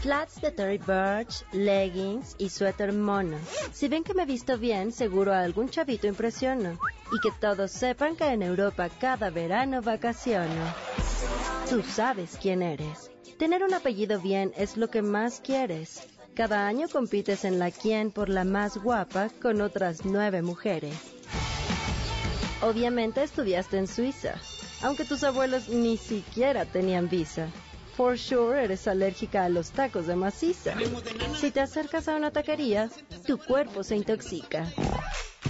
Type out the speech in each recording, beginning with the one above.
Flats de Terry Birch, leggings y suéter mono. Si ven que me visto bien, seguro a algún chavito impresiono. Y que todos sepan que en Europa cada verano vacaciono. Tú sabes quién eres. Tener un apellido bien es lo que más quieres. Cada año compites en la quien por la más guapa con otras nueve mujeres. Obviamente estudiaste en Suiza, aunque tus abuelos ni siquiera tenían visa. For sure eres alérgica a los tacos de maciza. Si te acercas a una taquería, tu cuerpo se intoxica.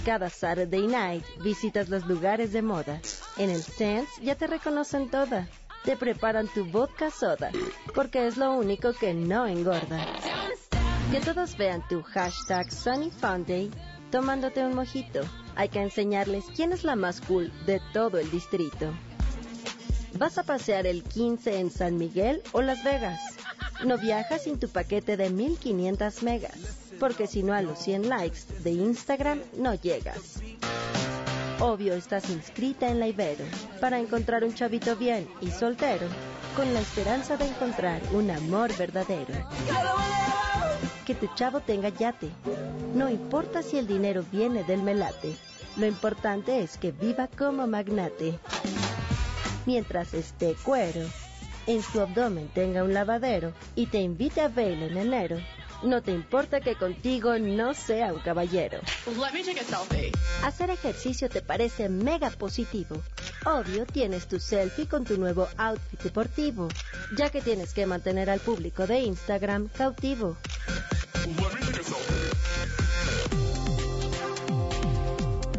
Cada Saturday night visitas los lugares de moda. En el Sense ya te reconocen toda. Te preparan tu vodka soda, porque es lo único que no engorda. Que todos vean tu hashtag Sunny Fun Day tomándote un mojito. Hay que enseñarles quién es la más cool de todo el distrito. ¿Vas a pasear el 15 en San Miguel o Las Vegas? No viajas sin tu paquete de 1500 megas, porque si no a los 100 likes de Instagram no llegas. Obvio estás inscrita en la Ibero para encontrar un chavito bien y soltero, con la esperanza de encontrar un amor verdadero. Que tu chavo tenga yate. No importa si el dinero viene del melate, lo importante es que viva como magnate mientras esté cuero, en su abdomen tenga un lavadero y te invite a verlo en enero. No te importa que contigo no sea un caballero. Hacer ejercicio te parece mega positivo. Obvio tienes tu selfie con tu nuevo outfit deportivo, ya que tienes que mantener al público de Instagram cautivo.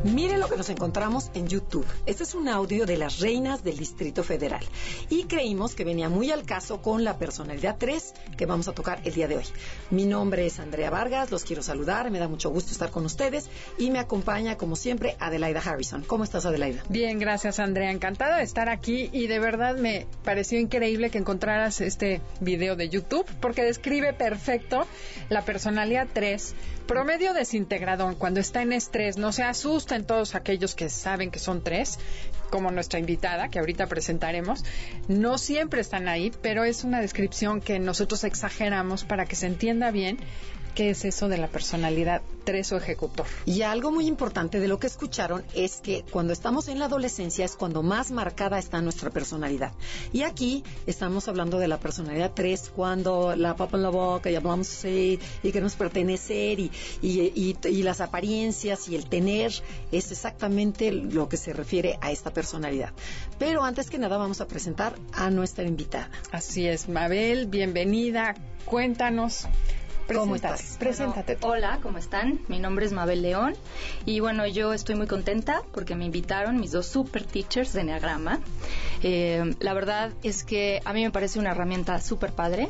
Miren lo que nos encontramos en YouTube. Este es un audio de las reinas del Distrito Federal. Y creímos que venía muy al caso con la personalidad 3 que vamos a tocar el día de hoy. Mi nombre es Andrea Vargas, los quiero saludar, me da mucho gusto estar con ustedes y me acompaña, como siempre, Adelaida Harrison. ¿Cómo estás, Adelaida? Bien, gracias, Andrea. Encantada de estar aquí y de verdad me pareció increíble que encontraras este video de YouTube porque describe perfecto la personalidad 3 promedio desintegrador, cuando está en estrés, no se asusten todos aquellos que saben que son tres, como nuestra invitada, que ahorita presentaremos, no siempre están ahí, pero es una descripción que nosotros exageramos para que se entienda bien qué es eso de la personalidad tres o ejecutor. Y algo muy importante de lo que escucharon es que cuando estamos en la adolescencia es cuando más marcada está nuestra personalidad. Y aquí estamos hablando de la personalidad 3 cuando la papa en la boca y hablamos y que nos pertenecer y, y, y, las apariencias y el tener es exactamente lo que se refiere a esta personalidad. Pero antes que nada vamos a presentar a nuestra invitada. Así es, Mabel, bienvenida. Cuéntanos ¿Cómo estás? Preséntate. hola, ¿cómo están? Mi nombre es Mabel León y bueno, yo estoy muy contenta porque me invitaron mis dos super teachers de Enneagrama. Eh, la verdad es que a mí me parece una herramienta súper padre.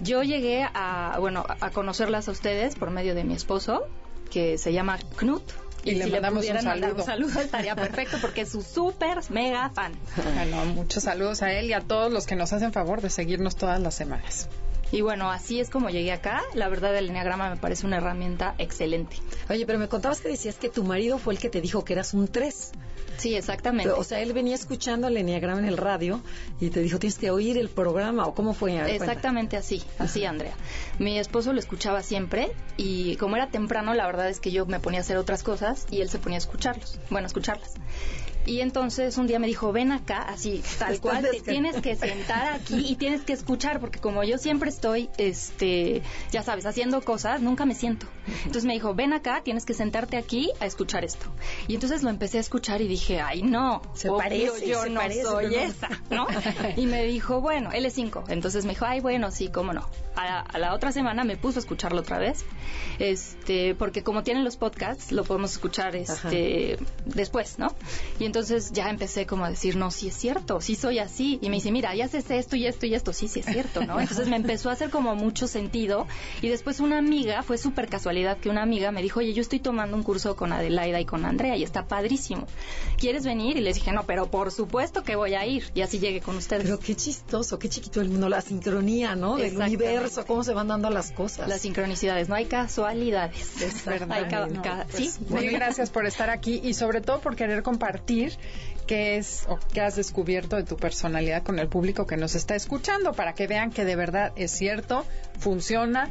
Yo llegué a, bueno, a conocerlas a ustedes por medio de mi esposo, que se llama Knut. Y, le mandamos un saludo. un saludo estaría perfecto porque es su súper mega fan. Bueno, muchos saludos a él y a todos los que nos hacen favor de seguirnos todas las semanas. Y bueno, así es como llegué acá. La verdad, el Enneagrama me parece una herramienta excelente. Oye, pero me contabas que decías que tu marido fue el que te dijo que eras un 3. Sí, exactamente. o sea, él venía escuchando el Enneagrama en el radio y te dijo, tienes que oír el programa, ¿o cómo fue? Exactamente así, así, Andrea. Mi esposo lo escuchaba siempre y como era temprano, la verdad es que yo me ponía a hacer otras cosas y él se ponía a escucharlos, bueno, a escucharlas. Y entonces un día me dijo, ven acá, así, tal cual, te tienes que sentar aquí y tienes que escuchar, porque como yo siempre estoy, este, ya sabes, haciendo cosas, nunca me siento. Entonces me dijo, ven acá, tienes que sentarte aquí a escuchar esto. Y entonces lo empecé a escuchar y dije, ay, no, se parece, yo se no soy esa, ¿no? y me dijo, bueno, él es cinco. Entonces me dijo, ay, bueno, sí, cómo no. A, la otra semana me puso a escucharlo otra vez, este, porque como tienen los podcasts, lo podemos escuchar, este, después, ¿no? Y entonces ya empecé como a decir, no, sí es cierto, sí soy así. Y me dice, mira, ya haces esto y esto y esto, sí, sí es cierto, ¿no? Entonces me empezó a hacer como mucho sentido. Y después una amiga, fue súper casualidad que una amiga me dijo, oye, yo estoy tomando un curso con Adelaida y con Andrea y está padrísimo. ¿Quieres venir? Y les dije, no, pero por supuesto que voy a ir. Y así llegué con ustedes. Pero qué chistoso, qué chiquito el mundo, la sincronía, ¿no? Del universo, cómo se van dando las cosas. Las sincronicidades, no hay casualidades. Es verdad. sí. Muy gracias por estar aquí y sobre todo por querer compartir qué es o qué has descubierto de tu personalidad con el público que nos está escuchando para que vean que de verdad es cierto, funciona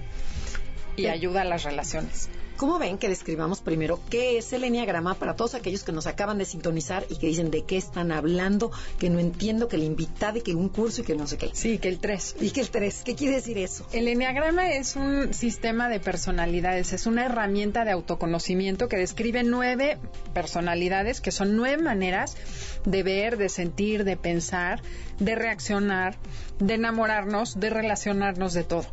y ayuda a las relaciones. ¿Cómo ven que describamos primero qué es el enneagrama para todos aquellos que nos acaban de sintonizar y que dicen de qué están hablando, que no entiendo, que el invitado y que un curso y que no sé qué? Sí, que el 3. ¿Y que el 3? ¿Qué quiere decir eso? El enneagrama es un sistema de personalidades, es una herramienta de autoconocimiento que describe nueve personalidades, que son nueve maneras de ver, de sentir, de pensar, de reaccionar, de enamorarnos, de relacionarnos, de todo.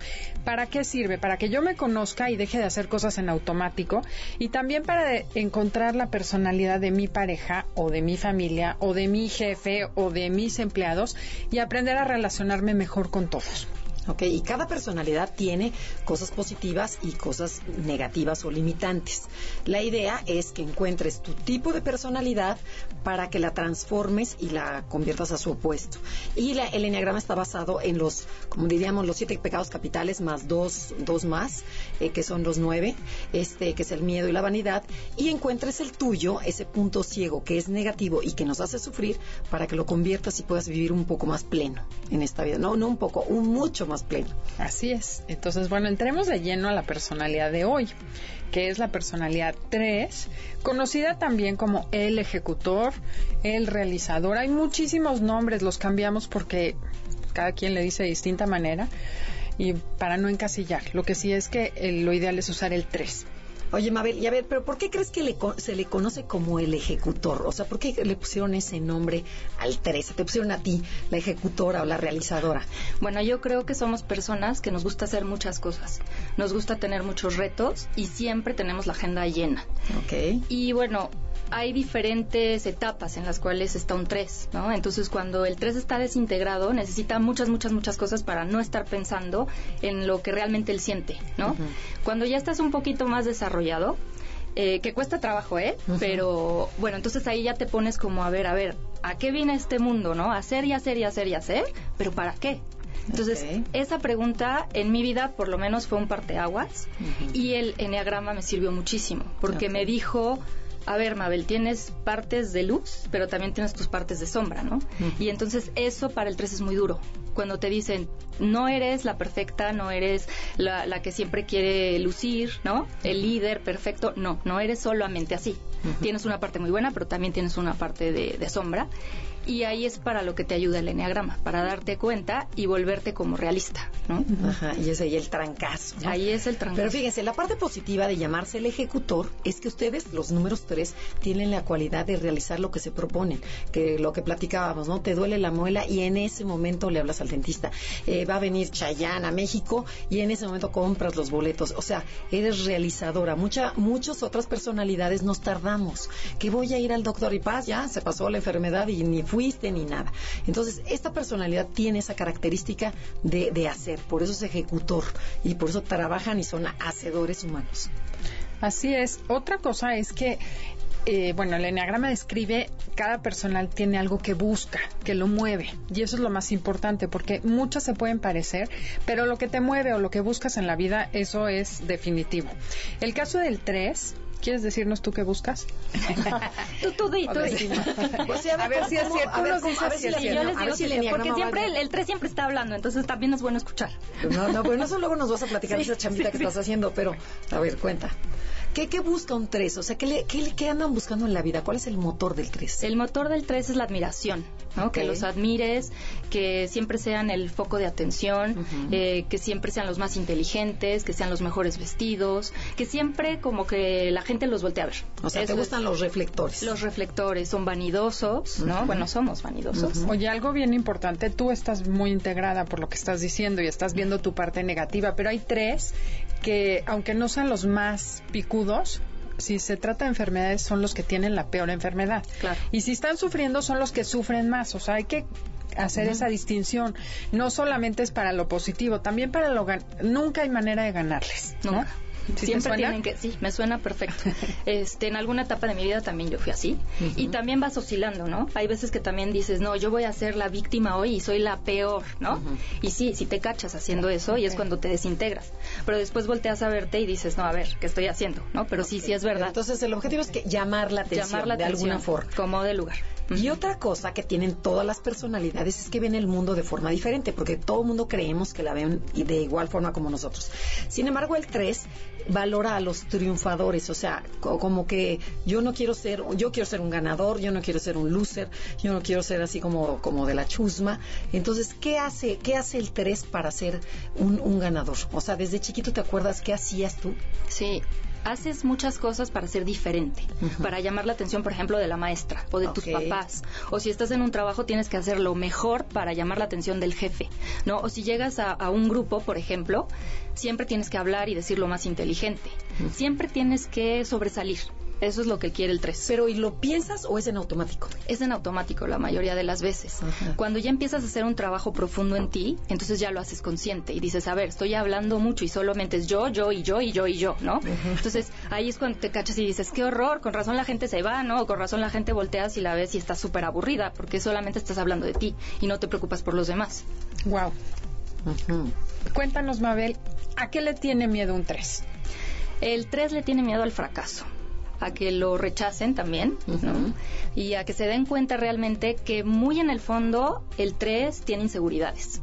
¿Para qué sirve? Para que yo me conozca y deje de hacer cosas en automático y también para encontrar la personalidad de mi pareja o de mi familia o de mi jefe o de mis empleados y aprender a relacionarme mejor con todos. ¿Ok? Y cada personalidad tiene cosas positivas y cosas negativas o limitantes. La idea es que encuentres tu tipo de personalidad para que la transformes y la conviertas a su opuesto. Y la, el enneagrama está basado en los, como diríamos, los siete pecados capitales más dos, dos más, eh, que son los nueve, este, que es el miedo y la vanidad, y encuentres el tuyo, ese punto ciego que es negativo y que nos hace sufrir, para que lo conviertas y puedas vivir un poco más pleno en esta vida. No, no un poco, un mucho más pleno. Así es. Entonces, bueno, entremos de lleno a la personalidad de hoy, que es la personalidad 3, conocida también como el ejecutor, el realizador. Hay muchísimos nombres, los cambiamos porque cada quien le dice de distinta manera y para no encasillar. Lo que sí es que lo ideal es usar el 3. Oye, Mabel, y a ver, pero ¿por qué crees que se le conoce como el ejecutor? O sea, ¿por qué le pusieron ese nombre al Teresa? ¿Te pusieron a ti la ejecutora o la realizadora? Bueno, yo creo que somos personas que nos gusta hacer muchas cosas. Nos gusta tener muchos retos y siempre tenemos la agenda llena. Ok. Y bueno, hay diferentes etapas en las cuales está un 3, ¿no? Entonces, cuando el 3 está desintegrado, necesita muchas, muchas, muchas cosas para no estar pensando en lo que realmente él siente, ¿no? Cuando ya estás un poquito más desarrollado, eh, que cuesta trabajo, ¿eh? Pero bueno, entonces ahí ya te pones como a ver, a ver, ¿a qué viene este mundo, no? Hacer y hacer y hacer y hacer, pero ¿para qué? Entonces, esa pregunta en mi vida por lo menos fue un parteaguas y el enneagrama me sirvió muchísimo porque me dijo a ver, Mabel, tienes partes de luz, pero también tienes tus partes de sombra, ¿no? Y entonces eso para el 3 es muy duro. Cuando te dicen, no eres la perfecta, no eres la, que siempre quiere lucir, ¿no? El líder perfecto, no, no eres solamente así. Tienes una parte muy buena, pero también tienes una parte de, de sombra y ahí es para lo que te ayuda el enneagrama, para darte cuenta y volverte como realista, ¿no? Ajá, y ese ahí el trancazo. Ahí es el trancazo. Pero fíjense, la parte positiva de llamarse el ejecutor es que ustedes, los números tres, tienen la cualidad de realizar lo que se proponen, que lo que platicábamos, ¿no? Te duele la muela y en ese momento le hablas al dentista. Eh, va a venir Chayanne a México y en ese momento compras los boletos. O sea, eres realizadora. Mucha, muchas otras personalidades nos tardamos. Que voy a ir al doctor y paz, ya se pasó la enfermedad y ni ni nada. Entonces, esta personalidad tiene esa característica de, de hacer, por eso es ejecutor y por eso trabajan y son hacedores humanos. Así es. Otra cosa es que eh, bueno, el enneagrama describe cada personal tiene algo que busca, que lo mueve. Y eso es lo más importante, porque muchas se pueden parecer, pero lo que te mueve o lo que buscas en la vida, eso es definitivo. El caso del 3 ¿Quieres decirnos tú qué buscas? tú, tú di, tú di. A, ver, si es cierto. Nos dices si es cierto. Yo les digo porque siempre el, el 3 siempre está hablando, entonces también es bueno escuchar. No, no, pues eso luego nos vas a platicar esa chambita que estás haciendo, pero a ver, cuenta. ¿Qué, ¿Qué, busca un 3? O sea, ¿qué, le, qué, ¿qué, andan buscando en la vida? ¿Cuál es el motor del 3? El motor del 3 es la admiración, ¿no? Que los admires, que siempre sean el foco de atención, eh, que siempre sean los más inteligentes, que sean los mejores vestidos, que siempre como que la gente los voltee a ver. O sea, ¿te gustan los reflectores? Los reflectores, son vanidosos, ¿no? Bueno, somos vanidosos. Oye, algo bien importante, tú estás muy integrada por lo que estás diciendo y estás viendo tu parte negativa, pero hay tres que, aunque no sean los más picudos, si se trata de enfermedades, son los que tienen la peor enfermedad. Claro. Y si están sufriendo, son los que sufren más. O sea, hay que hacer esa distinción. No solamente es para lo positivo, también para lo... gan- Nunca hay manera de ganarles. ¿no? Nunca. ¿Sí te Siempre suena? tienen que, sí, me suena perfecto. Este, en alguna etapa de mi vida también yo fui así. Y también vas oscilando, ¿no? Hay veces que también dices, no, yo voy a ser la víctima hoy y soy la peor, ¿no? Y sí, sí te cachas haciendo eso y es cuando te desintegras. Pero después volteas a verte y dices, no, a ver, ¿qué estoy haciendo? ¿No? Pero sí, sí es verdad. Entonces, el objetivo es que llamar la atención Llamar la de alguna forma. como de lugar. Y otra cosa que tienen todas las personalidades es que ven el mundo de forma diferente, porque todo el mundo creemos que la ven de igual forma como nosotros. Sin embargo, el 3 valora a los triunfadores, o sea, co- como que yo no quiero ser, yo quiero ser un ganador, yo no quiero ser un loser, yo no quiero ser así como, como de la chusma. Entonces, ¿qué hace, qué hace el 3 para ser un, un ganador? O sea, desde chiquito te acuerdas qué hacías tú? Sí, haces muchas cosas para ser diferente, para llamar la atención, por ejemplo, de la maestra o de tus papás. O si estás en un trabajo, tienes que hacer lo mejor para llamar la atención del jefe, ¿no? O si llegas a, a un grupo, por ejemplo, siempre tienes que hablar y decir lo más inteligente. Siempre tienes que sobresalir. Eso es lo que quiere el 3. Pero, ¿y lo piensas o es en automático? Es en automático la mayoría de las veces. Ajá. Cuando ya empiezas a hacer un trabajo profundo en ti, entonces ya lo haces consciente y dices, a ver, estoy hablando mucho y solamente es yo, yo y yo y yo y yo, ¿no? Entonces ahí es cuando te cachas y dices, qué horror, con razón la gente se va, ¿no? O con razón la gente volteas y la ves y está súper aburrida porque solamente estás hablando de ti y no te preocupas por los demás. Wow. Cuéntanos, Mabel, ¿a qué le tiene miedo un 3? El 3 le tiene miedo al fracaso, a que lo rechacen también, ¿no? Y a que se den cuenta realmente que muy en el fondo el 3 tiene inseguridades.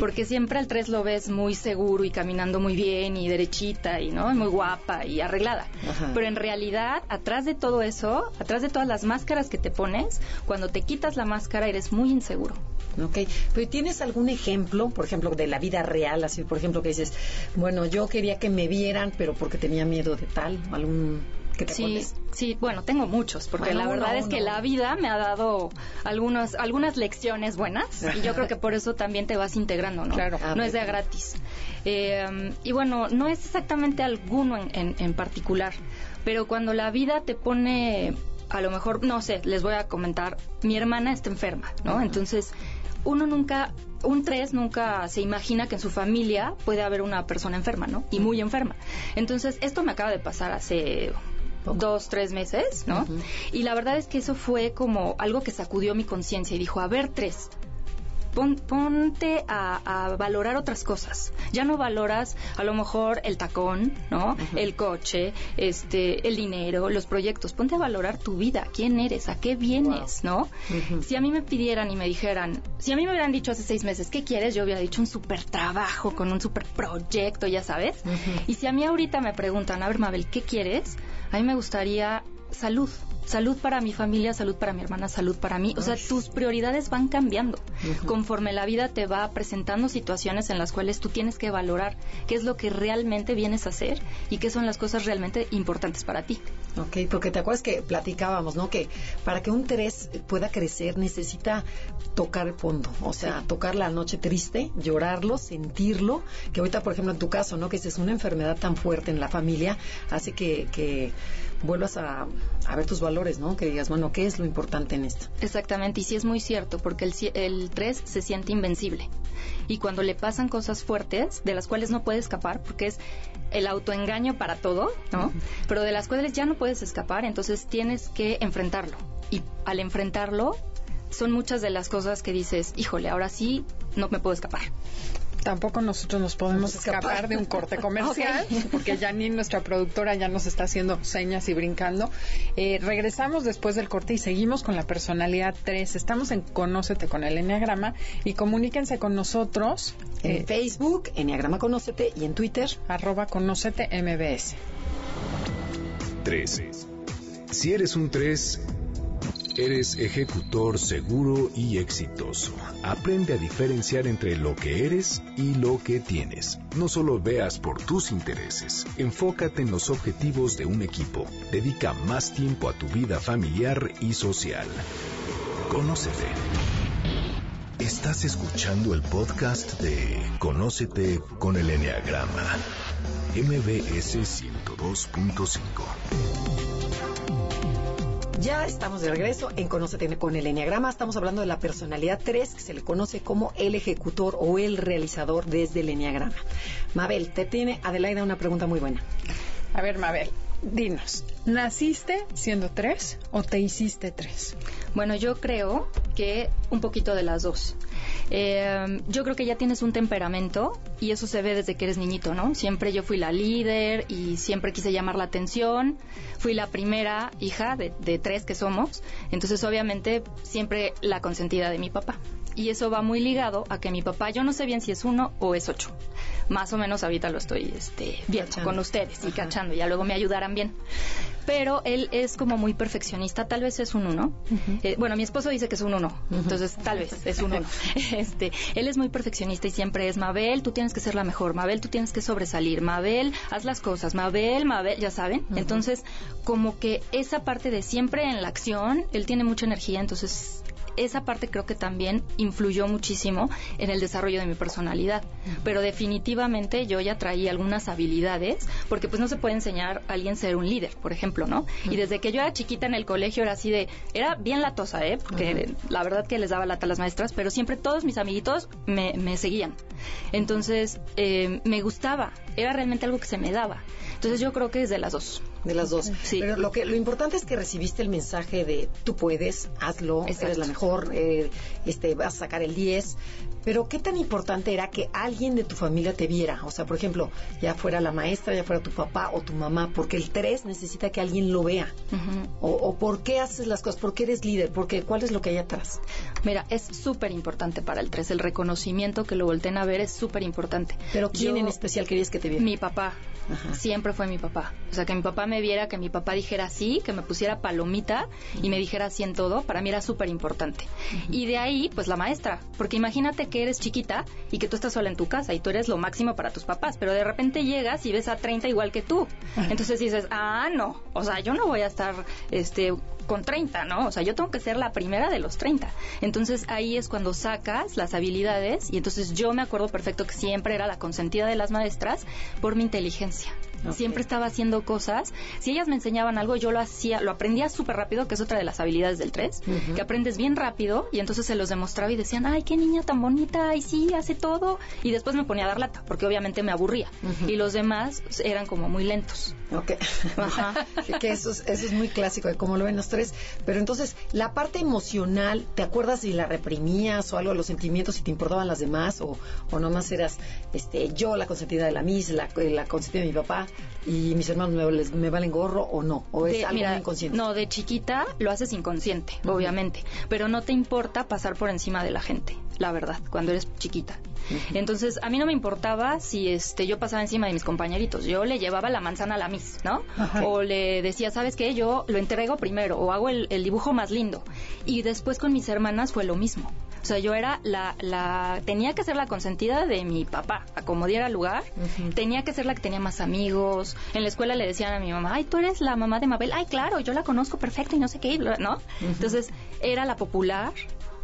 Porque siempre al 3 lo ves muy seguro y caminando muy bien y derechita y no muy guapa y arreglada. Ajá. Pero en realidad, atrás de todo eso, atrás de todas las máscaras que te pones, cuando te quitas la máscara eres muy inseguro. Ok, pero ¿tienes algún ejemplo, por ejemplo, de la vida real? Así, por ejemplo, que dices, bueno, yo quería que me vieran, pero porque tenía miedo de tal, algún que te Sí, sí, bueno, tengo muchos, porque Bueno, la verdad uno, es que uno. la vida me ha dado algunos, algunas lecciones buenas y yo creo que por eso también te vas integrando, ¿no? Claro. Ah, no es de gratis. Eh, y bueno, no es exactamente alguno en, en- en particular, pero cuando la vida te pone, a lo mejor, no sé, les voy a comentar, mi hermana está enferma, ¿no? Entonces, uno nunca, un tres nunca se imagina que en su familia puede haber una persona enferma, ¿no? Y muy enferma. Entonces, esto me acaba de pasar hace Poco. dos, tres meses, ¿no? Y la verdad es que eso fue como algo que sacudió mi conciencia y dijo, a ver, tres, pon- ponte a, a valorar otras cosas. Ya no valoras a lo mejor el tacón, ¿no? El coche, este, el dinero, los proyectos. Ponte a valorar tu vida, quién eres, a qué vienes, ¿no? Si a mí me pidieran y me dijeran, si a mí me hubieran dicho hace seis meses, ¿qué quieres? Yo hubiera dicho un super trabajo con un super proyecto, ya sabes. Y si a mí ahorita me preguntan, a ver, Mabel, ¿qué quieres? A mí me gustaría salud. Salud para mi familia, salud para mi hermana, salud para mí. O sea, tus prioridades van cambiando conforme la vida te va presentando situaciones en las cuales tú tienes que valorar qué es lo que realmente vienes a hacer y qué son las cosas realmente importantes para ti. Ok, porque te acuerdas que platicábamos, ¿no? Que para que un 3 pueda crecer necesita tocar el fondo, o sea, tocar la noche triste, llorarlo, sentirlo, que ahorita, por ejemplo, en tu caso, ¿no? Que es una enfermedad tan fuerte en la familia, hace que, que vuelvas a, a ver tus valores, ¿no? Que digas, bueno, ¿qué es lo importante en esto? Exactamente, y sí es muy cierto, porque el, el 3 se siente invencible. Y cuando le pasan cosas fuertes, de las cuales no puede escapar, porque es el autoengaño para todo, ¿no? Pero de las cuales ya no puedes escapar, entonces tienes que enfrentarlo. Y al enfrentarlo, son muchas de las cosas que dices, híjole, ahora sí no me puedo escapar. Tampoco nosotros nos podemos Escapar. escapar de un corte comercial, porque Janine, nuestra productora, ya nos está haciendo señas y brincando. Eh, regresamos después del corte y seguimos con la personalidad 3. Estamos en Conócete con el Enneagrama y comuníquense con nosotros, En eh, Facebook, Enneagrama Conócete, y en Twitter, arroba Conócete MBS. 3. Si eres un 3, eres ejecutor seguro y exitoso. Aprende a diferenciar entre lo que eres y lo que tienes. No solo veas por tus intereses, enfócate en los objetivos de un equipo. Dedica más tiempo a tu vida familiar y social. Conócete. Estás escuchando el podcast de Conócete con el Enneagrama, MBS 102.5. Ya estamos de regreso en Conócete con el Enneagrama. Estamos hablando de la personalidad 3, que se le conoce como el ejecutor o el realizador desde el Enneagrama. Mabel, te tiene Adelaida una pregunta muy buena. A ver, Mabel, dinos, ¿naciste siendo tres o te hiciste tres? Bueno, yo creo que un poquito de las dos. Eh, yo creo que ya tienes un temperamento y eso se ve desde que eres niñito, ¿no? Siempre yo fui la líder y siempre quise llamar la atención. Fui la primera hija de, de tres que somos, entonces obviamente siempre la consentida de mi papá y eso va muy ligado a que mi papá, yo no sé bien si es uno o es ocho. Más o menos ahorita lo estoy este, viendo con ustedes y cachando, ya luego me ayudarán bien. Pero él es como muy perfeccionista, tal vez es un uno. Eh, bueno, mi esposo dice que es un uno, entonces tal vez es un uno. este, él es muy perfeccionista y siempre es Mabel, tú tienes que ser la mejor, Mabel, tú tienes que sobresalir, Mabel, haz las cosas, Mabel, Mabel, ya saben. Entonces, como que esa parte de siempre en la acción, él tiene mucha energía, entonces esa parte creo que también influyó muchísimo en el desarrollo de mi personalidad. Pero definitivamente yo ya traía algunas habilidades, porque pues no se puede enseñar a alguien ser un líder, por ejemplo, ¿no? Y desde que yo era chiquita en el colegio era así de, era bien latosa, ¿eh? Porque la verdad que les daba lata a las maestras, pero siempre todos mis amiguitos me, seguían. Entonces, eh, me gustaba, era realmente algo que se me daba. Entonces yo creo que es de las dos. De las dos. Sí. Pero lo que lo importante es que recibiste el mensaje de tú puedes, hazlo, eres la mejor, eh, este vas a sacar el 10. Pero qué tan importante era que alguien de tu familia te viera, o sea, por ejemplo, ya fuera la maestra, ya fuera tu papá o tu mamá, porque el 3 necesita que alguien lo vea. o, o, por qué haces las cosas, por qué eres líder, porque cuál es lo que hay atrás. Mira, es súper importante para el 3, el reconocimiento que lo volteen a ver es súper importante. Pero ¿quién en especial querías que te viera? Mi papá, siempre fue mi papá. O sea, que mi papá me viera, que mi papá dijera sí, que me pusiera palomita y me dijera sí en todo, para mí era súper importante. Y de ahí, pues la maestra, porque imagínate que eres chiquita y que tú estás sola en tu casa y tú eres lo máximo para tus papás, pero de repente llegas y ves a 30 igual que tú. Entonces dices, ah, no, o sea, yo no voy a estar este, con 30, ¿no? O sea, yo tengo que ser la primera de los 30. Entonces ahí es cuando sacas las habilidades y entonces yo me acuerdo perfecto que siempre era la consentida de las maestras por mi inteligencia. Siempre estaba haciendo cosas. Si ellas me enseñaban algo, yo lo hacía, lo aprendía súper rápido, que es otra de las habilidades del 3, que aprendes bien rápido y entonces se los demostraba y decían, ay, qué niña tan bonita, y sí, hace todo. Y después me ponía a dar lata, porque obviamente me aburría. Y los demás eran como muy lentos. Ok. Ajá. que eso es, eso es muy clásico de cómo lo ven los tres. Pero entonces, la parte emocional, ¿te acuerdas si la reprimías o algo, los sentimientos, si te importaban las demás o, o nomás eras este, yo la consentida de la Miss, la, la consentida de mi papá? Y mis hermanos me, valen gorro o no, o es algo inconsciente. No, de chiquita lo haces inconsciente, obviamente, pero no te importa pasar por encima de la gente, la verdad, cuando eres chiquita. Entonces, a mí no me importaba si este yo pasaba encima de mis compañeritos, yo le llevaba la manzana a la Miss, ¿no? O le decía, ¿sabes qué? Yo lo entrego primero o hago el dibujo más lindo. Y después con mis hermanas fue lo mismo. O sea, yo era la, la tenía que ser la consentida de mi papá, acomodiera lugar, tenía que ser la que tenía más amigos. En la escuela le decían a mi mamá, ay, tú eres la mamá de Mabel, ay, claro, yo la conozco perfecto y no sé qué, ¿no? Entonces, era la popular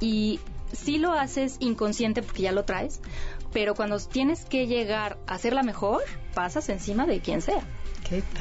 y sí lo haces inconsciente porque ya lo traes, pero cuando tienes que llegar a ser la mejor, pasas encima de quien sea.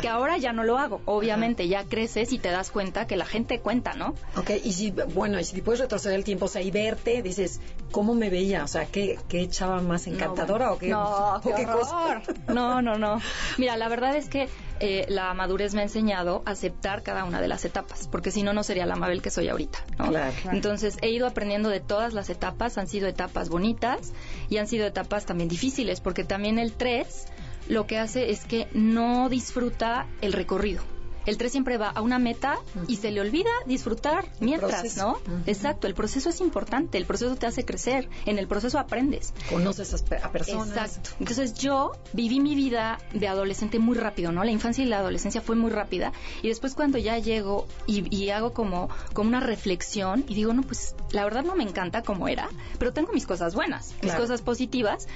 Que ahora ya no lo hago. Obviamente, ya creces y te das cuenta que la gente cuenta, ¿no? Ok, y si, bueno, y si puedes retroceder el tiempo, o sea, y verte, dices, ¿cómo me veía? O sea, ¿qué, qué chava más encantadora o qué, no, qué, cosa? No, no, no. Mira, la verdad es que eh, la madurez me ha enseñado a aceptar cada una de las etapas, porque si no, no sería la Mabel que soy ahorita. ¿no? Entonces, he ido aprendiendo de todas las etapas, han sido etapas bonitas y han sido etapas también difíciles, porque también el 3 lo que hace es que no disfruta el recorrido. El 3 siempre va a una meta y se le olvida disfrutar mientras, ¿no? Exacto, el proceso es importante, el proceso te hace crecer, en el proceso aprendes. Conoces a personas. Exacto. Entonces yo viví mi vida de adolescente muy rápido, ¿no? La infancia y la adolescencia fue muy rápida y después cuando ya llego y, hago como, como una reflexión y digo, no, pues la verdad no me encanta como era, pero tengo mis cosas buenas, mis cosas positivas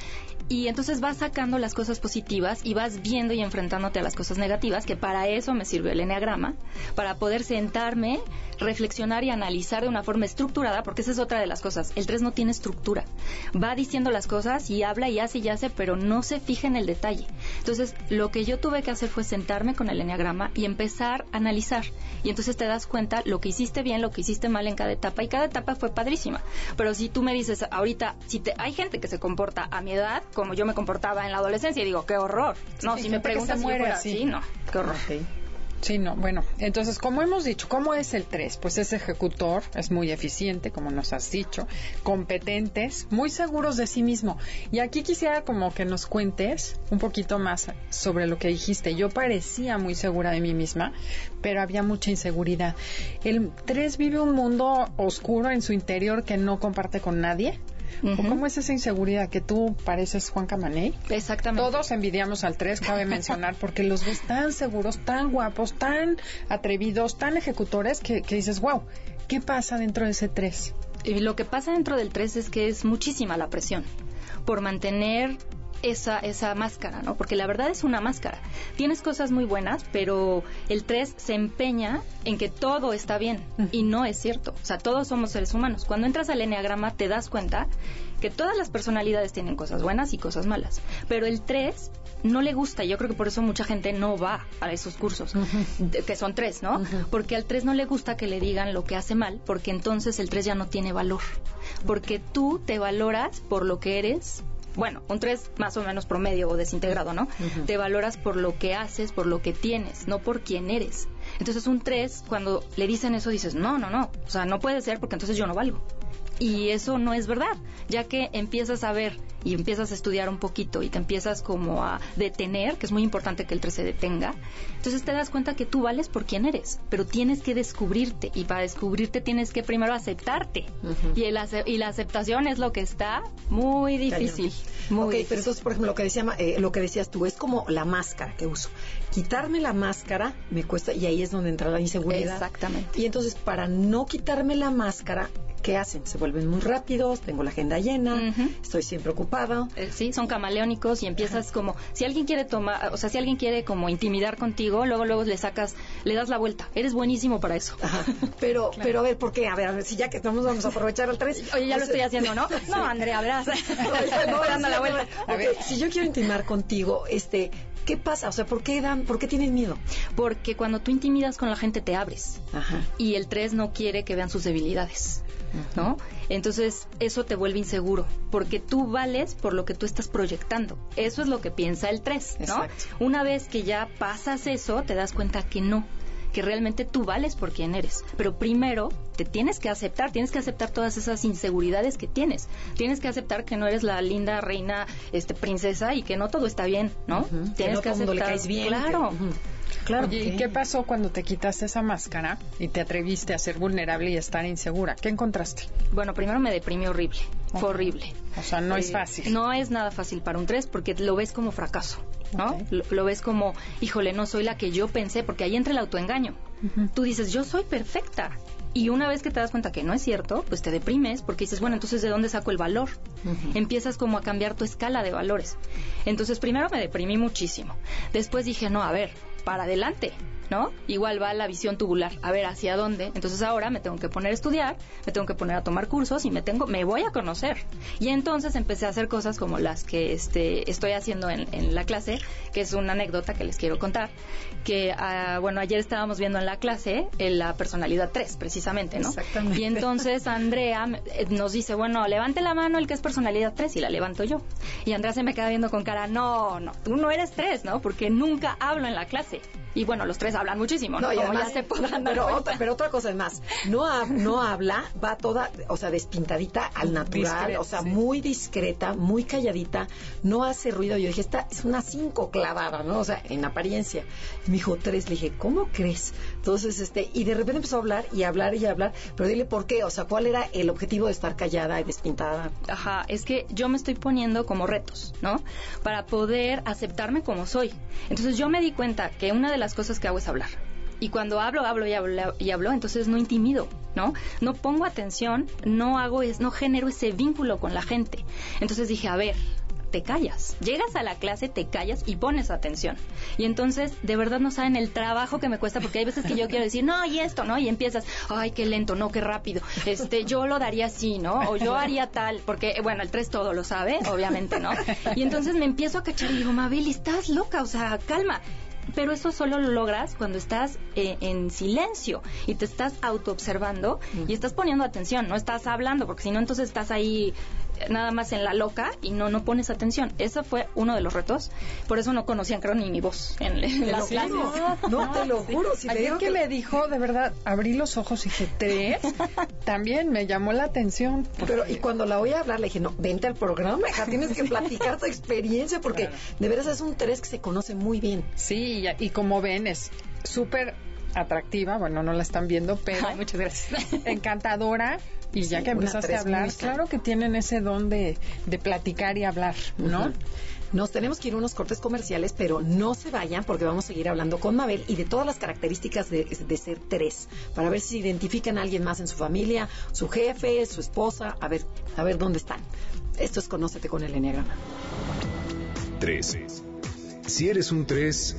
y entonces vas sacando las cosas positivas y vas viendo y enfrentándote a las cosas negativas, que para eso me sirve el enneagrama para poder sentarme, reflexionar y analizar de una forma estructurada, porque esa es otra de las cosas. El 3 no tiene estructura. Va diciendo las cosas y habla y hace y hace, pero no se fija en el detalle. Entonces, lo que yo tuve que hacer fue sentarme con el enneagrama y empezar a analizar. Y entonces te das cuenta lo que hiciste bien, lo que hiciste mal en cada etapa. Y cada etapa fue padrísima. Pero si tú me dices ahorita, si te, hay gente que se comporta a mi edad como yo me comportaba en la adolescencia, y digo, qué horror. No, si me preguntas si muere así, no, qué horror. Sí, no, bueno, entonces, como hemos dicho, ¿cómo es el 3? Pues es ejecutor, es muy eficiente, como nos has dicho, competentes, muy seguros de sí mismo. Y aquí quisiera como que nos cuentes un poquito más sobre lo que dijiste. Yo parecía muy segura de mí misma, pero había mucha inseguridad. El 3 vive un mundo oscuro en su interior que no comparte con nadie. ¿Cómo es esa inseguridad que tú pareces Juan Camaney? Exactamente. Todos envidiamos al 3, cabe mencionar, porque los ves tan seguros, tan guapos, tan atrevidos, tan ejecutores que, que dices, wow, ¿qué pasa dentro de ese 3? Y lo que pasa dentro del 3 es que es muchísima la presión por mantener esa, esa máscara, ¿no? Porque la verdad es una máscara. Tienes cosas muy buenas, pero el 3 se empeña en que todo está bien y no es cierto. O sea, todos somos seres humanos. Cuando entras al enneagrama te das cuenta que todas las personalidades tienen cosas buenas y cosas malas, pero el 3 no le gusta, yo creo que por eso mucha gente no va a esos cursos, que son tres, ¿no? Porque al 3 no le gusta que le digan lo que hace mal, porque entonces el 3 ya no tiene valor. Porque tú te valoras por lo que eres bueno, un 3 más o menos promedio o desintegrado, ¿no? Te valoras por lo que haces, por lo que tienes, no por quién eres. Entonces un 3, cuando le dicen eso, dices, no, no, no, o sea, no puede ser porque entonces yo no valgo. Y eso no es verdad, ya que empiezas a ver y empiezas a estudiar un poquito y te empiezas como a detener, que es muy importante que el 3 se detenga, entonces te das cuenta que tú vales por quién eres, pero tienes que descubrirte y para descubrirte tienes que primero aceptarte. y, el y la aceptación es lo que está muy difícil. Muy pero entonces, por ejemplo, lo que, decía, eh, lo que decías tú es como la máscara que uso. Quitarme la máscara me cuesta y ahí es donde entra la inseguridad. Exactamente. Y entonces, para no quitarme la máscara, ¿qué hacen? Se vuelven muy rápidos, tengo la agenda llena, estoy siempre ocupada. Eh, sí, son camaleónicos y empiezas como, si alguien quiere tomar, o sea, si alguien quiere como intimidar contigo, luego luego le sacas, le das la vuelta. Eres buenísimo para eso. Pero, pero a ver, ¿por qué? A ver, a ver, si ya que estamos, vamos a aprovechar el 3. Oye, ya lo estoy haciendo, ¿no? No, Andrea, verás. no, dando la vuelta. A ver, si yo quiero intimar contigo, este, ¿Qué pasa? O sea, ¿por qué, dan, ¿por qué tienen miedo? Porque cuando tú intimidas con la gente te abres. Ajá. Y el 3 no quiere que vean sus debilidades. ¿No? Entonces eso te vuelve inseguro, porque tú vales por lo que tú estás proyectando. Eso es lo que piensa el 3, ¿no? Una vez que ya pasas eso, te das cuenta que no, que realmente tú vales por quien eres. Pero primero te tienes que aceptar, tienes que aceptar todas esas inseguridades que tienes. Tienes que aceptar que no eres la linda reina, este princesa y que no todo está bien, ¿no? Tienes que, aceptar. Le caes bien, claro. Claro. ¿y qué pasó cuando te quitaste esa máscara y te atreviste a ser vulnerable y a estar insegura? ¿Qué encontraste? Bueno, primero me deprimí horrible. Fue horrible. O sea, no es eh, fácil. No es nada fácil para un 3 porque lo ves como fracaso, ¿no? Lo, ves como, híjole, no soy la que yo pensé, porque ahí entra el autoengaño. Tú dices, yo soy perfecta. Y una vez que te das cuenta que no es cierto, pues te deprimes porque dices, bueno, entonces ¿de dónde saco el valor? Empiezas como a cambiar tu escala de valores. Entonces primero me deprimí muchísimo. Después dije, no, a ver, para adelante. ¿No? Igual va la visión tubular, a ver hacia dónde. Entonces ahora me tengo que poner a estudiar, me tengo que poner a tomar cursos y me tengo, me voy a conocer. Y entonces empecé a hacer cosas como las que este, estoy haciendo en, la clase, que es una anécdota que les quiero contar, que ah, bueno, ayer estábamos viendo en la clase en la personalidad 3, precisamente, ¿no? Exactamente. Y entonces Andrea eh, nos dice, bueno, levante la mano el que es personalidad 3 y la levanto yo. Y Andrea se me queda viendo con cara, no, no, tú no eres 3, ¿no? Porque nunca hablo en la clase. Y bueno, los tres hablan muchísimo, ¿no? pero, otra, pero otra cosa es más, no, no habla, va toda, o sea, despintadita al natural, o sea, muy discreta, muy calladita, no hace ruido. Yo dije, esta es una cinco clavada, ¿no? O sea, en apariencia. Y me dijo tres, le dije, ¿cómo crees? Entonces, este, y de repente empezó a hablar y hablar y hablar, pero dile por qué, o sea, ¿cuál era el objetivo de estar callada y despintada? Ajá, es que yo me estoy poniendo como retos, ¿no? Para poder aceptarme como soy. Entonces yo me di cuenta que una de las cosas que hago es hablar. Y cuando hablo, hablo y hablo y hablo, entonces no intimido, ¿no? No pongo atención, no hago es, no genero ese vínculo con la gente. Entonces dije, a ver, te callas. Llegas a la clase, te callas y pones atención. Y entonces, de verdad no saben el trabajo que me cuesta, porque hay veces que yo quiero decir, no, y esto, ¿no? Y empiezas, ay, qué lento, no, qué rápido. Este, yo lo daría así, ¿no? O yo haría tal, porque, bueno, el 3 todo lo sabe, obviamente, ¿no? Y entonces me empiezo a cachar y digo, Mabel, estás loca, o sea, calma pero eso solo lo logras cuando estás eh, en silencio y te estás autoobservando y estás poniendo atención, no estás hablando, porque si no, entonces estás ahí nada más en la loca y no no pones atención. Ese fue uno de los retos. Por eso no conocían, creo, ni mi voz en, las clases. No, te lo juro. Si Ayer que, me dijo, de verdad, abrí los ojos y dije, ¿tres? También me llamó la atención. Pero, y cuando la oí hablar, le dije, no, vente al programa, hija, tienes que platicar tu experiencia, porque de veras es un tres que se conoce muy bien. Sí, y, y como ven, es súper atractiva, bueno, no la están viendo, pero muchas gracias. encantadora. Y ya que empezaste a hablar, claro que tienen ese don de, platicar y hablar, ¿no? Nos tenemos que ir a unos cortes comerciales, pero no se vayan porque vamos a seguir hablando con Mabel y de todas las características de, de, ser tres, para ver si identifican a alguien más en su familia, su jefe, su esposa, a ver, a ver dónde están. Esto es Conócete con el Enneagrama. Tres. Si eres un tres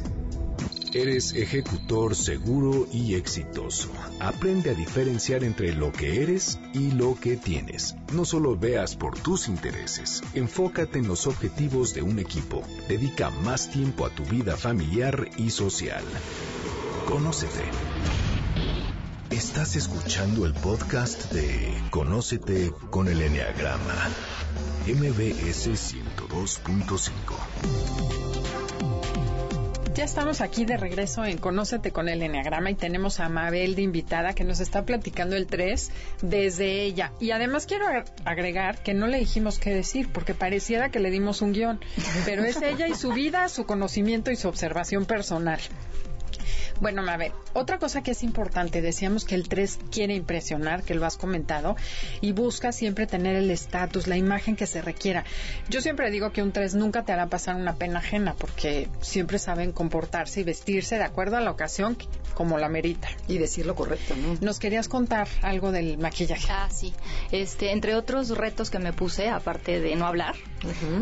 Eres ejecutor seguro y exitoso. Aprende a diferenciar entre lo que eres y lo que tienes. No solo veas por tus intereses, enfócate en los objetivos de un equipo. Dedica más tiempo a tu vida familiar y social. Conócete. Estás escuchando el podcast de Conócete con el Enneagrama. MBS 102.5. Ya estamos aquí de regreso en Conócete con el Enneagrama y tenemos a Mabel de invitada que nos está platicando el 3 desde ella. Y además quiero agregar que no le dijimos qué decir porque pareciera que le dimos un guion, pero es ella y su vida, su conocimiento y su observación personal. Bueno, Mabel, otra cosa que es importante, decíamos que el 3 quiere impresionar, que lo has comentado, y busca siempre tener el estatus, la imagen que se requiera. Yo siempre digo que un 3 nunca te hará pasar una pena ajena, porque siempre saben comportarse y vestirse de acuerdo a la ocasión como la merita. Y decir lo correcto, ¿no? Nos querías contar algo del maquillaje. Ah, sí. Este, entre otros retos que me puse, aparte de no hablar,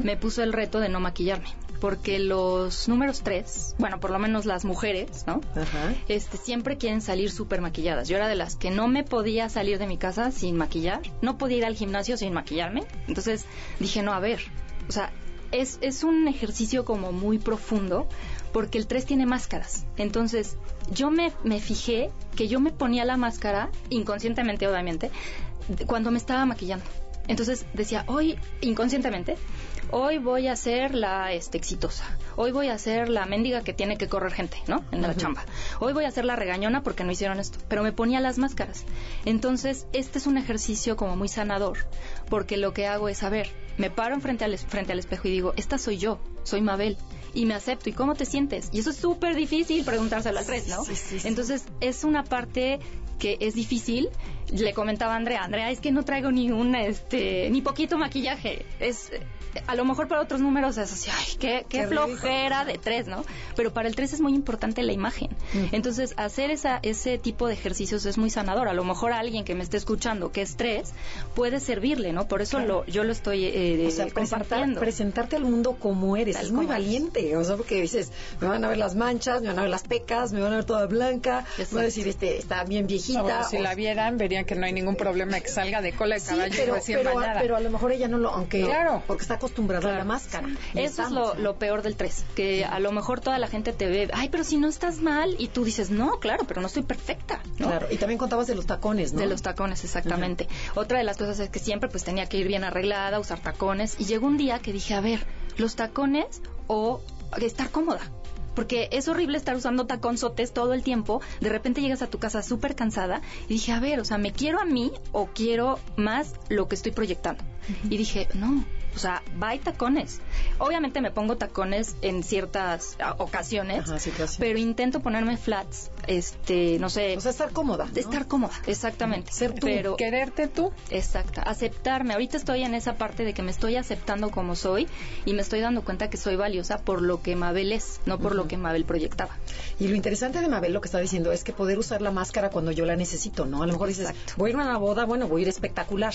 me puso el reto de no maquillarme porque los números tres, bueno, por lo menos las mujeres, ¿no? Ajá. Este, siempre quieren salir súper maquilladas. Yo era de las que no me podía salir de mi casa sin maquillar, no podía ir al gimnasio sin maquillarme. Entonces dije, no, a ver, o sea, es, es un ejercicio como muy profundo porque el 3 tiene máscaras. Entonces, yo me, me fijé que yo me ponía la máscara, inconscientemente obviamente, cuando me estaba maquillando. Entonces decía, hoy, inconscientemente, hoy voy a ser la este, exitosa, hoy voy a ser la mendiga que tiene que correr gente, ¿no? En la chamba. Hoy voy a ser la regañona porque no hicieron esto, pero me ponía las máscaras. Entonces, este es un ejercicio como muy sanador, porque lo que hago es, saber, me paro frente al, frente al espejo y digo, esta soy yo, soy Mabel y me acepto. ¿Y cómo te sientes? Y eso es súper difícil preguntárselo al tres, ¿no? Entonces, es una parte que es difícil. Le comentaba a Andrea, Andrea, es que no traigo ni un, este, ni poquito maquillaje. Es, a lo mejor para otros números es así, ay, qué, qué, flojera de tres, ¿no? Pero para el tres es muy importante la imagen. Entonces, hacer esa, ese tipo de ejercicios es muy sanador. A lo mejor a alguien que me esté escuchando que es tres puede servirle, ¿no? Por eso lo, yo lo estoy eh, o sea, compartiendo. presentarte al mundo como eres. es muy valiente. O sea, porque dices, me van a ver las manchas, me van a ver las pecas, me van a ver toda blanca, me van a decir, este, está bien viejita. si la vieran, verían que no hay ningún problema que salga de cola de caballo pero, recién pero, pero, a lo mejor ella no lo, aunque, claro. porque está acostumbrada a la máscara. Eso es lo, lo, peor del 3, que a lo mejor toda la gente te ve, ay, pero si no estás mal, y tú dices, no, claro, pero no estoy perfecta. Claro, y también contabas de los tacones, ¿no? De los tacones, exactamente. Otra de las cosas es que siempre pues tenía que ir bien arreglada, usar tacones, y llegó un día que dije, a ver, los tacones o estar cómoda porque es horrible estar usando taconzotes todo el tiempo. De repente llegas a tu casa súper cansada y dije, a ver, o sea, ¿me quiero a mí o quiero más lo que estoy proyectando? Y dije, no, o sea, va y tacones. Obviamente me pongo tacones en ciertas ocasiones, pero intento ponerme flats, este, no sé. O sea, estar cómoda. Estar cómoda, exactamente. Ser tú, pero, quererte tú. Exacto, aceptarme. Ahorita estoy en esa parte de que me estoy aceptando como soy y me estoy dando cuenta que soy valiosa por lo que Mabel es, no por lo que Mabel proyectaba. Y lo interesante de Mabel, lo que está diciendo, es que poder usar la máscara cuando yo la necesito, ¿no? A lo mejor dices, voy a ir a una boda, bueno, voy a ir espectacular,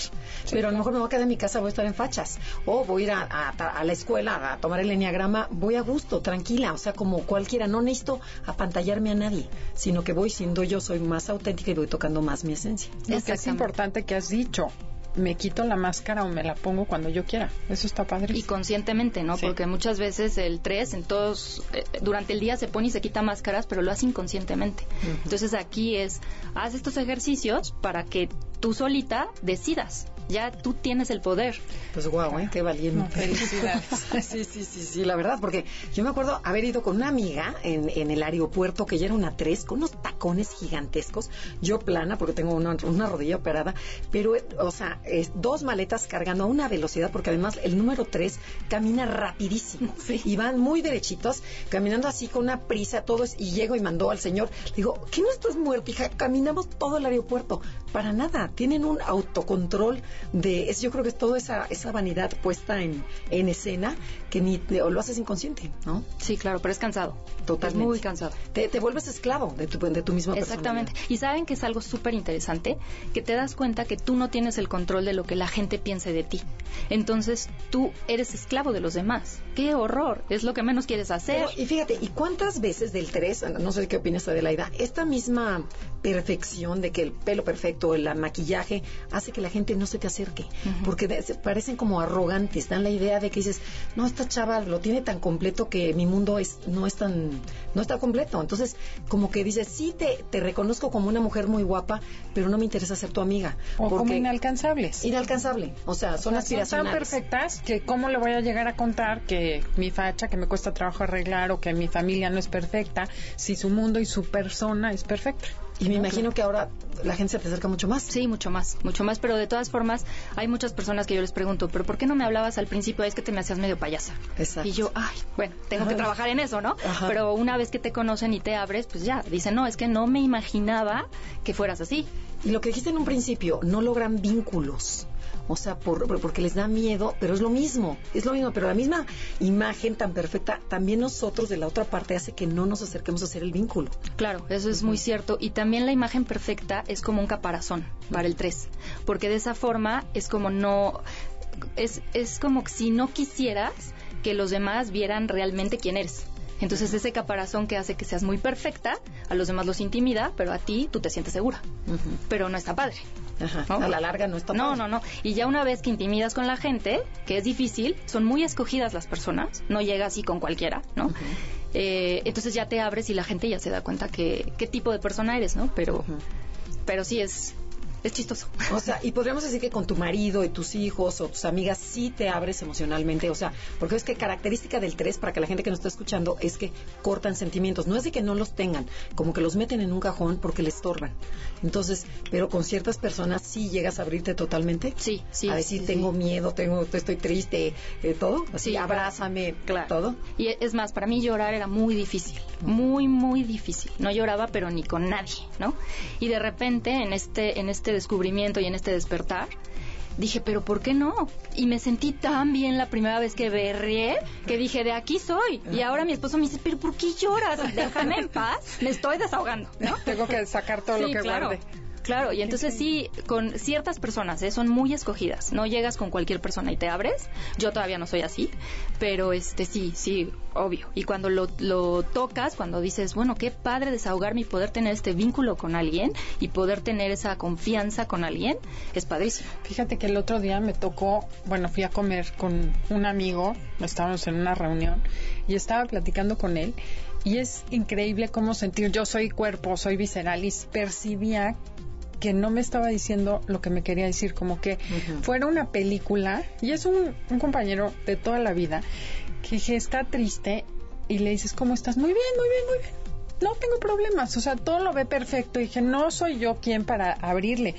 pero a lo mejor me voy a quedar en mi casa, voy a estar en fachas o voy a ir a, a- a la escuela a tomar el enneagrama, voy a gusto, tranquila, o sea, como cualquiera, no necesito apantallarme a nadie, sino que voy siendo yo, soy más auténtica y voy tocando más mi esencia. Lo que es importante que has dicho, me quito la máscara o me la pongo cuando yo quiera. Eso está padre. Y conscientemente, ¿no? Sí. Porque muchas veces el 3 en todos, eh, durante el día se pone y se quita máscaras, pero lo hace inconscientemente. Entonces aquí es, haz estos ejercicios para que tú solita decidas. Ya tú tienes el poder. Pues guau, ¿eh? Qué valiente. No, felicidades. sí, sí, sí, sí, la verdad, porque yo me acuerdo haber ido con una amiga en, en el aeropuerto, que ya era una tres, con unos tacones gigantescos, yo plana, porque tengo una, una rodilla operada, pero, o sea, es dos maletas cargando a una velocidad, porque además el número tres camina rapidísimo, y van muy derechitos, caminando así con una prisa, todo es, y llego y mandó al señor, digo, ¿qué no estás muerta, hija? Caminamos todo el aeropuerto, para nada, tienen un autocontrol de, es, yo creo que es toda esa, esa vanidad puesta en, en escena que ni o lo haces inconsciente, ¿no? Sí, claro, pero es cansado. Totalmente. Es muy cansado. Te, te vuelves esclavo de tu, de tu misma Exactamente. Y saben que es algo súper interesante, que te das cuenta que tú no tienes el control de lo que la gente piense de ti. Entonces tú eres esclavo de los demás. ¡Qué horror! Es lo que menos quieres hacer. Pero, y fíjate, ¿y cuántas veces del 3, no sé qué opinas Adelaida, esta misma perfección de que el pelo perfecto, el maquillaje, hace que la gente no se te acerque? Porque de- parecen como arrogantes, dan la idea de que dices, no, esta chava lo tiene tan completo que mi mundo es no es tan, no está completo. Entonces, como que dices, sí te, te reconozco como una mujer muy guapa, pero no me interesa ser tu amiga. o como inalcanzables. inalcanzable. O sea, son O sea, son tan perfectas que cómo le voy a llegar a contar que mi facha, que me cuesta trabajo arreglar o que mi familia no es perfecta, si su mundo y su persona es perfecta. Y me imagino que ahora la gente se te acerca mucho más. Sí, mucho más, mucho más, pero de todas formas hay muchas personas que yo les pregunto, pero ¿por qué no me hablabas al principio? Es que te me hacías medio payasa. Exacto. Y yo, ay, bueno, tengo que trabajar en eso, ¿no? Ajá. Pero una vez que te conocen y te abres, pues ya, dicen, no, es que no me imaginaba que fueras así. Y lo que dijiste en un principio, no logran vínculos. O sea, por, por- porque les da miedo, pero es lo mismo, es lo mismo, pero la misma imagen tan perfecta, también nosotros de la otra parte hace que no nos acerquemos a hacer el vínculo. Claro, eso es muy cierto. Y también la imagen perfecta es como un caparazón para el 3, porque de esa forma es como no, es, es como si no quisieras que los demás vieran realmente quién eres. Entonces ese caparazón que hace que seas muy perfecta, a los demás los intimida, pero a ti tú te sientes segura. Pero no está padre. Ajá. ¿no? A la larga no está No, no, no. Y ya una vez que intimidas con la gente, que es difícil, son muy escogidas las personas, no llega así con cualquiera, ¿no? Eh, entonces ya te abres y la gente ya se da cuenta que qué tipo de persona eres, ¿no? Pero, pero sí es, es chistoso. O sea, y podríamos decir que con tu marido y tus hijos o tus amigas sí te abres emocionalmente. O sea, porque es que característica del 3, para que la gente que nos está escuchando, es que cortan sentimientos. No es de que no los tengan, como que los meten en un cajón porque les estorban. Entonces, pero con ciertas personas sí llegas a abrirte totalmente. Sí, sí. a decir, sí, tengo sí. miedo, tengo, estoy triste, eh, todo. Así, Sí, abrázame, Claro. todo. Y es más, para mí llorar era muy difícil, muy, muy difícil. No lloraba, pero ni con nadie, ¿no? Y de repente, en este, en este descubrimiento y en este despertar, dije, pero ¿por qué no? Y me sentí tan bien la primera vez que berrié que dije, de aquí soy. Y ahora mi esposo me dice, pero ¿por qué lloras? Déjame en paz, me estoy desahogando, ¿no? Tengo que sacar todo lo que claro. guarde. Claro, y entonces sí, con ciertas personas, ¿eh? son muy escogidas. No llegas con cualquier persona y te abres. Yo todavía no soy así, pero este sí, sí, obvio. Y cuando lo, lo tocas, cuando dices, bueno, qué padre desahogarme y poder tener este vínculo con alguien y poder tener esa confianza con alguien, es padrísimo. Fíjate que el otro día me tocó, bueno, fui a comer con un amigo, estábamos en una reunión y estaba platicando con él y es increíble cómo sentir, yo soy cuerpo, soy visceral y percibía que no me estaba diciendo lo que me quería decir, como que fuera una película y es un, un compañero de toda la vida que dije, está triste y le dices, ¿cómo estás? Muy bien, muy bien, muy bien no tengo problemas, o sea, todo lo ve perfecto. Y dije, no soy yo quien para abrirle,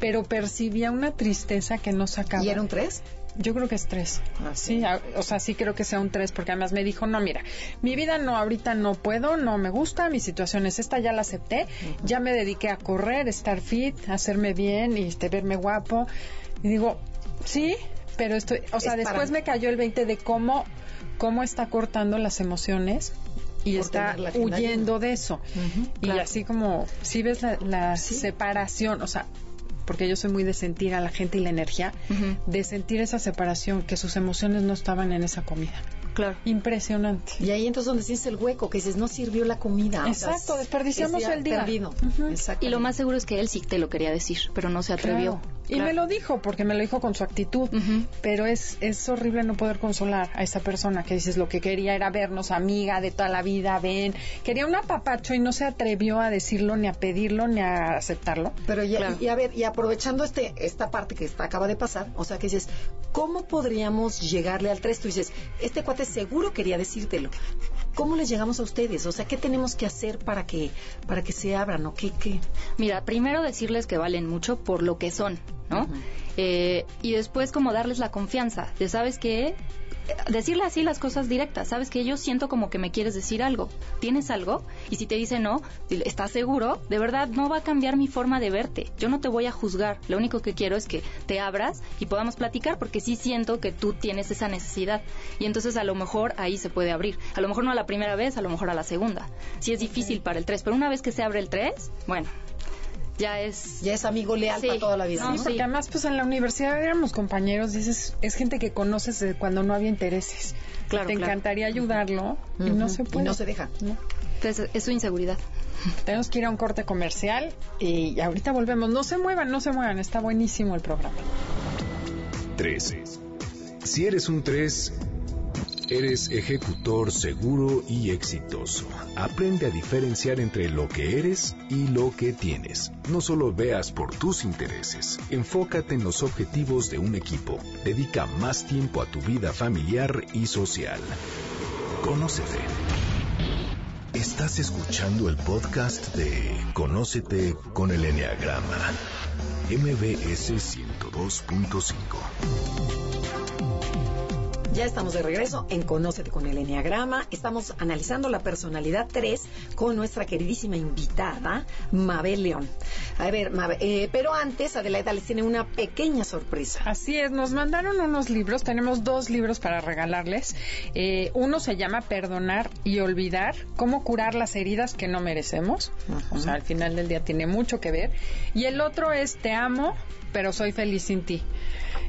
pero percibía una tristeza que no sacaba. ¿Y era un 3? Yo creo que es tres. Ah, sí, a- o sea, sí creo que sea un tres, porque además me dijo, no, mira, mi vida no, ahorita no puedo, no me gusta, mi situación es esta, ya la acepté, ya me dediqué a correr, estar fit, hacerme bien y este, verme guapo. Y digo, sí, pero estoy, o sea, Es después me cayó el 20 de cómo, cómo está cortando las emociones y está huyendo de eso. y claro. así como, si ves la, la Sí. separación, o sea, porque yo soy muy de sentir a la gente y la energía, de sentir esa separación, que sus emociones no estaban en esa comida. Claro. Impresionante. Y ahí entonces donde tienes el hueco, que dices, no sirvió la comida. Exacto, desperdiciamos el día. Y lo más seguro es que él sí te lo quería decir, pero no se atrevió. Y me lo dijo, porque me lo dijo con su actitud. Pero es, es horrible no poder consolar a esa persona que dices lo que quería era vernos amiga de toda la vida, ven. Quería un apapacho y no se atrevió a decirlo, ni a pedirlo, ni a aceptarlo. Pero ya, y, a ver, y aprovechando este esta parte que está, acaba de pasar, o sea, que dices, ¿cómo podríamos llegarle al tres? Tú dices, este cuate seguro quería decírtelo. ¿Cómo les llegamos a ustedes? O sea, ¿qué tenemos que hacer para que, para que se abran? ¿O qué, qué? Mira, primero decirles que valen mucho por lo que son, ¿no? Eh, y después como darles la confianza de, ¿sabes qué? Decirle así las cosas directas, sabes que yo siento como que me quieres decir algo, tienes algo y si te dice no, estás seguro, de verdad no va a cambiar mi forma de verte, yo no te voy a juzgar, lo único que quiero es que te abras y podamos platicar porque sí siento que tú tienes esa necesidad. Y entonces a lo mejor ahí se puede abrir, a lo mejor no a la primera vez, a lo mejor a la segunda, sí es difícil para el 3, pero una vez que se abre el 3, bueno, ya es ya es amigo leal para toda la vida. Sí, porque además pues en la universidad éramos compañeros, dices, es gente que conoces de cuando no había intereses. Claro, te encantaría ayudarlo y no se puede. Y no se deja. Entonces, es su inseguridad. Tenemos que ir a un corte comercial y ahorita volvemos. No se muevan, no se muevan, está buenísimo el programa. Tres. Si eres un tres Eres ejecutor seguro y exitoso. Aprende a diferenciar entre lo que eres y lo que tienes. No solo veas por tus intereses, enfócate en los objetivos de un equipo. Dedica más tiempo a tu vida familiar y social. Conócete. Estás escuchando el podcast de Conócete con el Enneagrama. MBS 102.5. Ya estamos de regreso en Conócete con el Enneagrama. Estamos analizando la personalidad 3 con nuestra queridísima invitada, Mabel León. A ver, Mabel, eh, pero antes Adelaida les tiene una pequeña sorpresa. Así es, nos mandaron unos libros, tenemos dos libros para regalarles. Eh, uno se llama Perdonar y Olvidar, cómo curar las heridas que no merecemos. O sea, al final del día tiene mucho que ver. Y el otro es Te amo, pero soy feliz sin ti.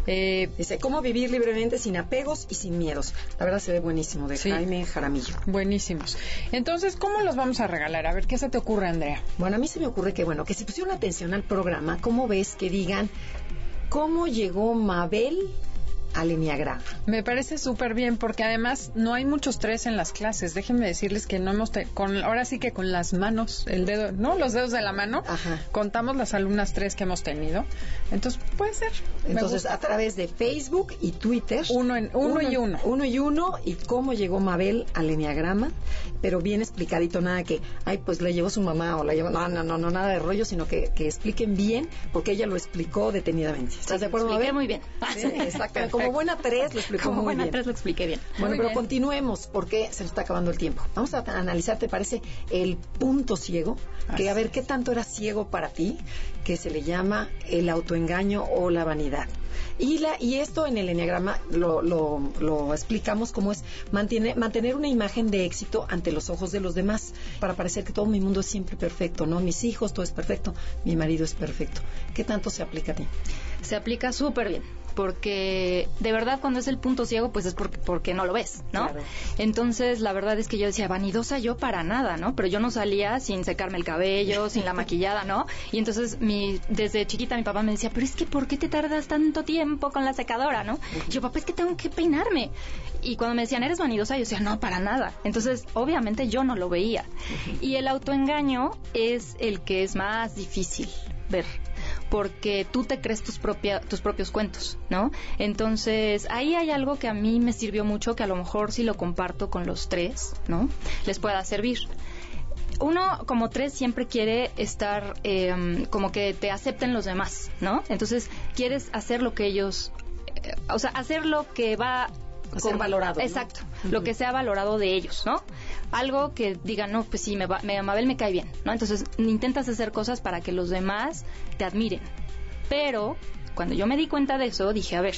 Eh, dice, ¿cómo vivir libremente sin apegos y sin miedos? La verdad se ve buenísimo, de Jaime Jaramillo. Buenísimos. Entonces, ¿cómo los vamos a regalar? A ver, ¿qué se te ocurre, Andrea? Bueno, a mí se me ocurre que, bueno, que si pusieron atención al programa, ¿cómo ves que digan cómo llegó Mabel al Enneagrama. Me parece súper bien porque además no hay muchos tres en las clases. Déjenme decirles que no hemos, con, ahora sí que con las manos, el dedo, ¿no? Los dedos de la mano, contamos las alumnas tres que hemos tenido. Entonces, puede ser. Entonces, a través de Facebook y Twitter. Uno, en, uno, y uno. Uno y uno. Y cómo llegó Mabel al Enneagrama, pero bien explicadito, nada que, ay, pues le llevó su mamá o la llevó. No, no, no, no nada de rollo, sino que, que expliquen bien porque ella lo explicó detenidamente. ¿Estás de acuerdo, Mabel? muy bien. Sí, exacto como buena tres lo explicó como muy buena tres lo expliqué bien. Bueno, pero continuemos porque se nos está acabando el tiempo. Vamos a analizar, ¿te parece el punto ciego? Que a ver qué tanto era ciego para ti, que se le llama el autoengaño o la vanidad. Y, la, y esto en el enneagrama lo, lo, lo explicamos como es mantiene, mantener una imagen de éxito ante los ojos de los demás para parecer que todo mi mundo es siempre perfecto, ¿no? Mis hijos, todo es perfecto, mi marido es perfecto. ¿Qué tanto se aplica a ti? Se aplica súper bien porque de verdad cuando es el punto ciego pues es porque, porque no lo ves, ¿no? Entonces la verdad es que yo decía, vanidosa yo para nada, ¿no? Pero yo no salía sin secarme el cabello, sin la maquillada, ¿no? Y entonces mi, desde chiquita mi papá me decía, pero es que ¿por qué te tardas tanto tiempo con la secadora, ¿no? yo, papá, es que tengo que peinarme. Y cuando me decían, eres vanidosa, yo decía, no, para nada. Entonces, obviamente yo no lo veía. Y el autoengaño es el que es más difícil ver porque tú te crees tus, propia, tus propios cuentos, ¿no? Entonces, ahí hay algo que a mí me sirvió mucho, que a lo mejor si lo comparto con los tres, ¿no? Les pueda servir uno como tres siempre quiere estar em, como que te acepten los demás, ¿no? Entonces quieres hacer lo que ellos, eh, o sea, hacer lo que va ser valorado. Exacto, lo que sea valorado de ellos, ¿no? Algo que digan, no, pues sí, me, va, me Mabel me cae bien, ¿no? Entonces intentas hacer cosas para que los demás te admiren. Pero cuando yo me di cuenta de eso, dije, a ver,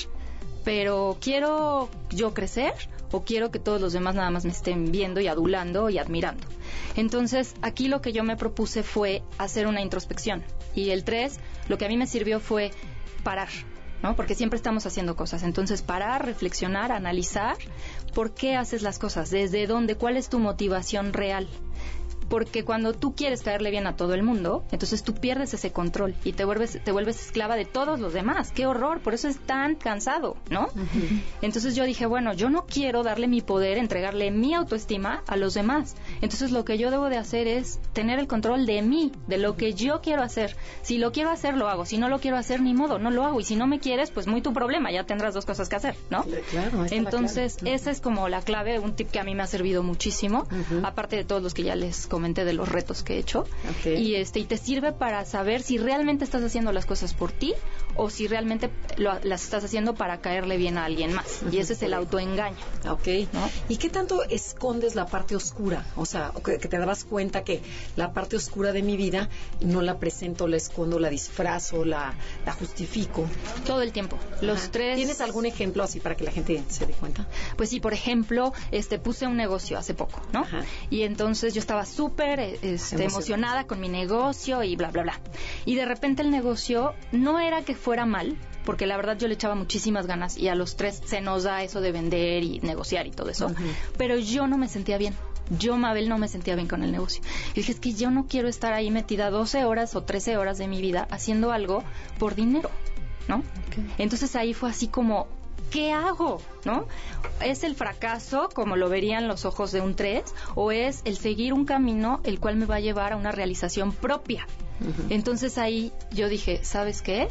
pero quiero yo crecer o quiero que todos los demás nada más me estén viendo y adulando y admirando. Entonces, aquí lo que yo me propuse fue hacer una introspección. Y el 3, lo que a mí me sirvió fue parar. ¿No? Porque siempre estamos haciendo cosas. Entonces, parar, reflexionar, analizar por qué haces las cosas, desde dónde, cuál es tu motivación real porque cuando tú quieres caerle bien a todo el mundo, entonces tú pierdes ese control y te vuelves, te vuelves esclava de todos los demás. ¡Qué horror! Por eso es tan cansado, ¿no? Entonces yo dije, bueno, yo no quiero darle mi poder, entregarle mi autoestima a los demás. Entonces lo que yo debo de hacer es tener el control de mí, de lo que yo quiero hacer. Si lo quiero hacer, lo hago. Si no lo quiero hacer, ni modo, no lo hago. Y si no me quieres, pues muy tu problema, ya tendrás dos cosas que hacer, ¿no? Claro, Entonces, esa es como la clave, un tip que a mí me ha servido muchísimo, aparte de todos los que ya les comenté de los retos que he hecho. Y este y te sirve para saber si realmente estás haciendo las cosas por ti o si realmente las estás haciendo para caerle bien a alguien más. Y ese es el autoengaño. Ok. ¿Y qué tanto escondes la parte oscura? O sea, que, te dabas cuenta que la parte oscura de mi vida no la presento, la escondo, la disfrazo, la, la justifico. Todo el tiempo. Los tres. ¿Tienes algún ejemplo así para que la gente se dé cuenta? Pues sí, por ejemplo, este puse un negocio hace poco, ¿no? Y entonces yo estaba súper este, emocionada con mi negocio y bla, bla, bla. Y de repente el negocio no era que fuera mal, porque la verdad yo le echaba muchísimas ganas y a los tres se nos da eso de vender y negociar y todo eso, pero yo no me sentía bien. Yo, Mabel, no me sentía bien con el negocio. Y dije, es que yo no quiero estar ahí metida 12 horas o 13 horas de mi vida haciendo algo por dinero, ¿no? Entonces ahí fue así como, ¿qué hago? ¿No? ¿Es el fracaso, como lo verían los ojos de un 3, o es el seguir un camino el cual me va a llevar a una realización propia? Entonces ahí yo dije, ¿sabes qué?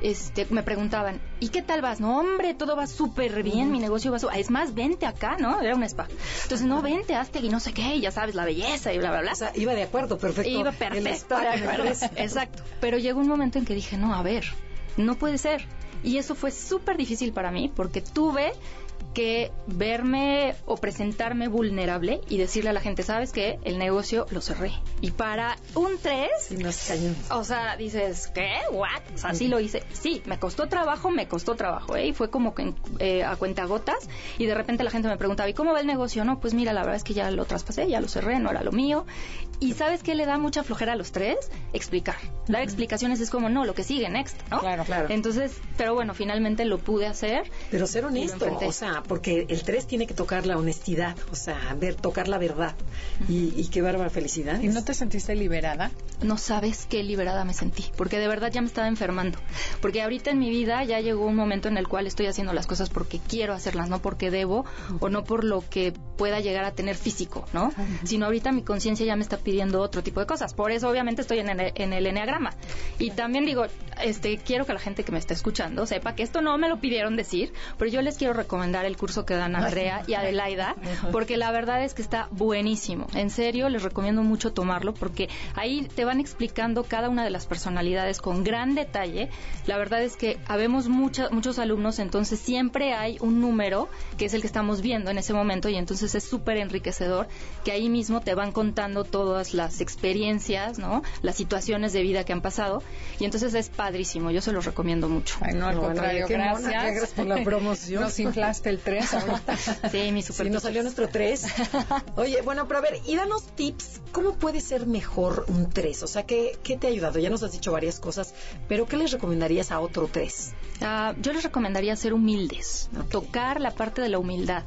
Este, me preguntaban, ¿y qué tal vas? No, hombre, todo va súper bien, mi negocio va súper... Es más, vente acá, ¿no? Era un spa. Entonces, no, vente, hazte y no sé qué, y ya sabes, la belleza y bla, bla, bla. O sea, iba de acuerdo, perfecto. Iba perfecto de acuerdo. Exacto. Pero llegó un momento en que dije, no, a ver, no puede ser. Y eso fue súper difícil para mí porque tuve que verme o presentarme vulnerable y decirle a la gente, ¿sabes qué? El negocio lo cerré. Y para un 3, o sea, dices, ¿qué? ¿What? O sea, sí lo hice. Sí, me costó trabajo, me costó trabajo, ¿eh? Y fue como que eh, a cuenta gotas y de repente la gente me preguntaba, ¿y cómo va el negocio? No, pues mira, la verdad es que ya lo traspasé, ya lo cerré, no era lo mío. Y ¿sabes qué le da mucha flojera a los tres? Explicar. Dar explicaciones es como, no, lo que sigue, next, ¿no? Claro, claro. Entonces, pero bueno, finalmente lo pude hacer. Pero ser honesto, o sea, porque el 3 tiene que tocar la honestidad, o sea, ver, tocar la verdad. y, qué bárbara felicidad. ¿Y no te sentiste liberada? No sabes qué liberada me sentí, porque de verdad ya me estaba enfermando. Porque ahorita en mi vida ya llegó un momento en el cual estoy haciendo las cosas porque quiero hacerlas, no porque debo o no por lo que pueda llegar a tener físico, ¿no? Sino ahorita mi conciencia ya me está pidiendo otro tipo de cosas. Por eso obviamente estoy en el, en el enneagrama. Y también digo, este, quiero que la gente que me está escuchando sepa que esto no me lo pidieron decir, pero yo les quiero recomendar el curso que dan Andrea y Adelaida, porque la verdad es que está buenísimo. En serio, les recomiendo mucho tomarlo porque ahí te van explicando cada una de las personalidades con gran detalle. La verdad es que habemos muchos alumnos, entonces siempre hay un número que es el que estamos viendo en ese momento y entonces es súper enriquecedor que ahí mismo te van contando todas las experiencias, ¿no? Las situaciones de vida que han pasado y entonces es padrísimo. Yo se los recomiendo mucho. Ay, no, al contrario, gracias. gracias por la promoción. Nos inflaste el 3 Sí, mi super. Sí, nos salió nuestro 3. Oye, bueno, pero a ver, y danos tips. ¿Cómo puede ser mejor un 3? O sea, ¿qué, ¿qué te ha ayudado? Ya nos has dicho varias cosas, pero ¿qué les recomendarías a otro 3? Ah, yo les recomendaría ser humildes, tocar la parte de la humildad,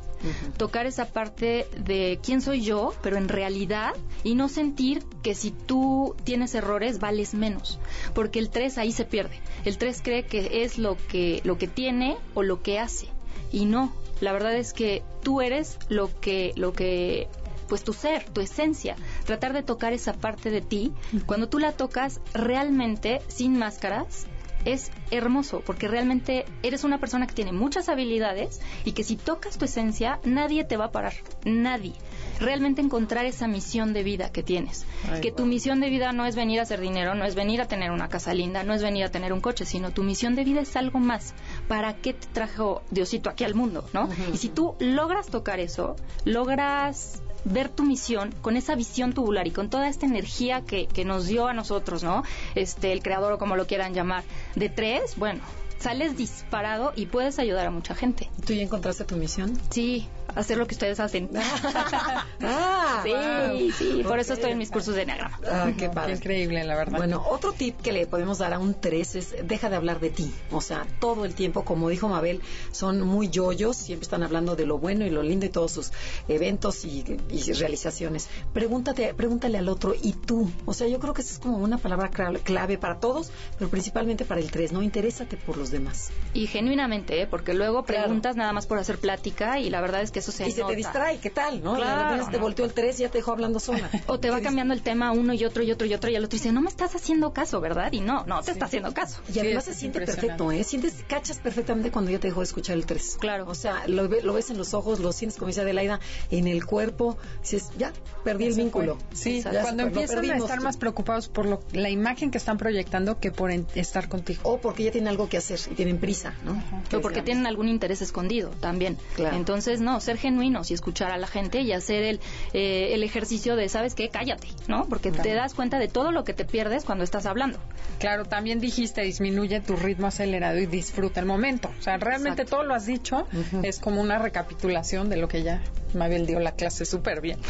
tocar esa parte de quién soy yo, pero en realidad, y no sentir que si tú tienes errores vales menos, porque el 3 ahí se pierde. El 3 cree que es lo que, lo que tiene o lo que hace, y no, la verdad es que tú eres lo que, lo que pues tu ser, tu esencia, tratar de tocar esa parte de ti, cuando tú la tocas realmente sin máscaras, es hermoso porque realmente eres una persona que tiene muchas habilidades y que si tocas tu esencia nadie te va a parar, nadie realmente encontrar esa misión de vida que tienes. que tu misión de vida no es venir a hacer dinero, no es venir a tener una casa linda, no es venir a tener un coche, sino tu misión de vida es algo más. ¿Para qué te trajo Diosito aquí al mundo, no? Y si tú logras tocar eso, logras ver tu misión con esa visión tubular y con toda esta energía que, que nos dio a nosotros, ¿no? Este, el creador o como lo quieran llamar, de tres, bueno, sales disparado y puedes ayudar a mucha gente. ¿Tú ya encontraste tu misión? Sí, hacer lo que ustedes hacen. ah, sí, sí, por eso estoy en mis cursos de Enneagrama. Ah, qué Qué increíble, la verdad. Bueno, otro tip que le podemos dar a un 3 es deja de hablar de ti. O sea, todo el tiempo, como dijo Mabel, son muy yoyos, siempre están hablando de lo bueno y lo lindo y todos sus eventos y, y realizaciones. Pregúntate, pregúntale al otro, ¿y tú? O sea, yo creo que esa es como una palabra clave para todos, pero principalmente para el 3, ¿no? Interésate por los demás. Y genuinamente, ¿eh? porque luego preguntas nada más por hacer plática y la verdad es que eso se Y se te distrae, ¿qué tal? ¿no? Claro, repente te volteó el 3 y ya te dejó hablando sola. O te va cambiando el tema uno y otro y otro y otro y el otro dice, no me estás haciendo caso, ¿verdad? Y no, no te está haciendo caso. Y además Sí, se siente perfecto, ¿eh? Sientes, cachas perfectamente cuando ya te dejó de escuchar el 3. Claro. O sea, lo, ve- lo ves en los ojos, lo sientes, como dice Adelaida, en el cuerpo. Dices, ya, perdí el vínculo. fue. Sí, cuando empiezan a estar más preocupados por lo- la imagen que están proyectando que por en- estar contigo. O porque ya tienen algo que hacer y tienen prisa, ¿no? O porque tienen algún interés escondido también. Claro. Entonces, no, ser genuinos y escuchar a la gente y hacer el, eh, el ejercicio de, ¿sabes qué? Cállate, ¿no? Porque te das cuenta de todo lo que te pierdes cuando estás hablando. Claro, también dijiste disminuye tu ritmo acelerado y disfruta el momento. O sea, realmente Exacto. todo lo has dicho. Es como una recapitulación de lo que ya Mabel dio la clase súper bien.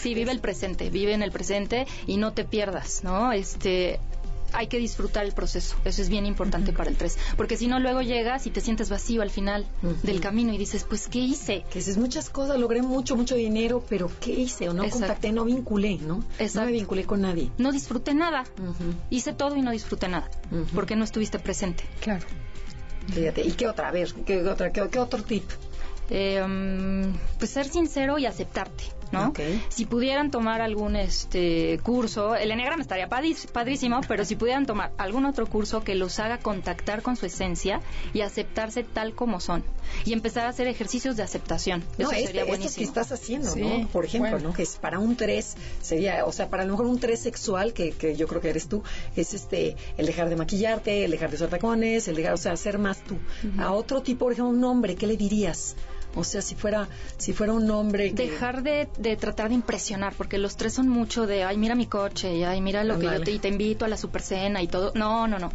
Sí, vive el presente, vive en el presente y no te pierdas, ¿no? Este hay que disfrutar el proceso, eso es bien importante para el 3, porque si no luego llegas y te sientes vacío al final del camino y dices, pues ¿qué hice? Que dices muchas cosas, logré mucho, mucho dinero, pero ¿qué hice? O no Exacto. contacté, no vinculé, ¿no? No me vinculé con nadie. No disfruté nada, hice todo y no disfruté nada, porque no estuviste presente. Claro. Fíjate. ¿Y qué otra? A ver, ¿qué, otra, qué, qué otro tip? Eh, mm, pues ser sincero y aceptarte, ¿no? Si pudieran tomar algún este curso, el Enneagrama estaría padrísimo, pero si pudieran tomar algún otro curso que los haga contactar con su esencia y aceptarse tal como son y empezar a hacer ejercicios de aceptación. No, Eso este- sería estos que buenísimo. estás haciendo, Sí, ¿no? Por ejemplo, bueno. ¿no? Que es para un 3 sería, o sea, para a lo mejor un 3 sexual, que, que yo creo que eres tú, es este, el dejar de maquillarte, el dejar de usar tacones, el dejar, o sea, ser más tú. A otro tipo, por ejemplo, un hombre, ¿qué le dirías? O sea, si fuera, si fuera un hombre que... Dejar de, de tratar de impresionar, porque los tres son mucho de, ay, mira mi coche, y ay, mira lo que yo te, y te invito a la super cena y todo. No, no, no.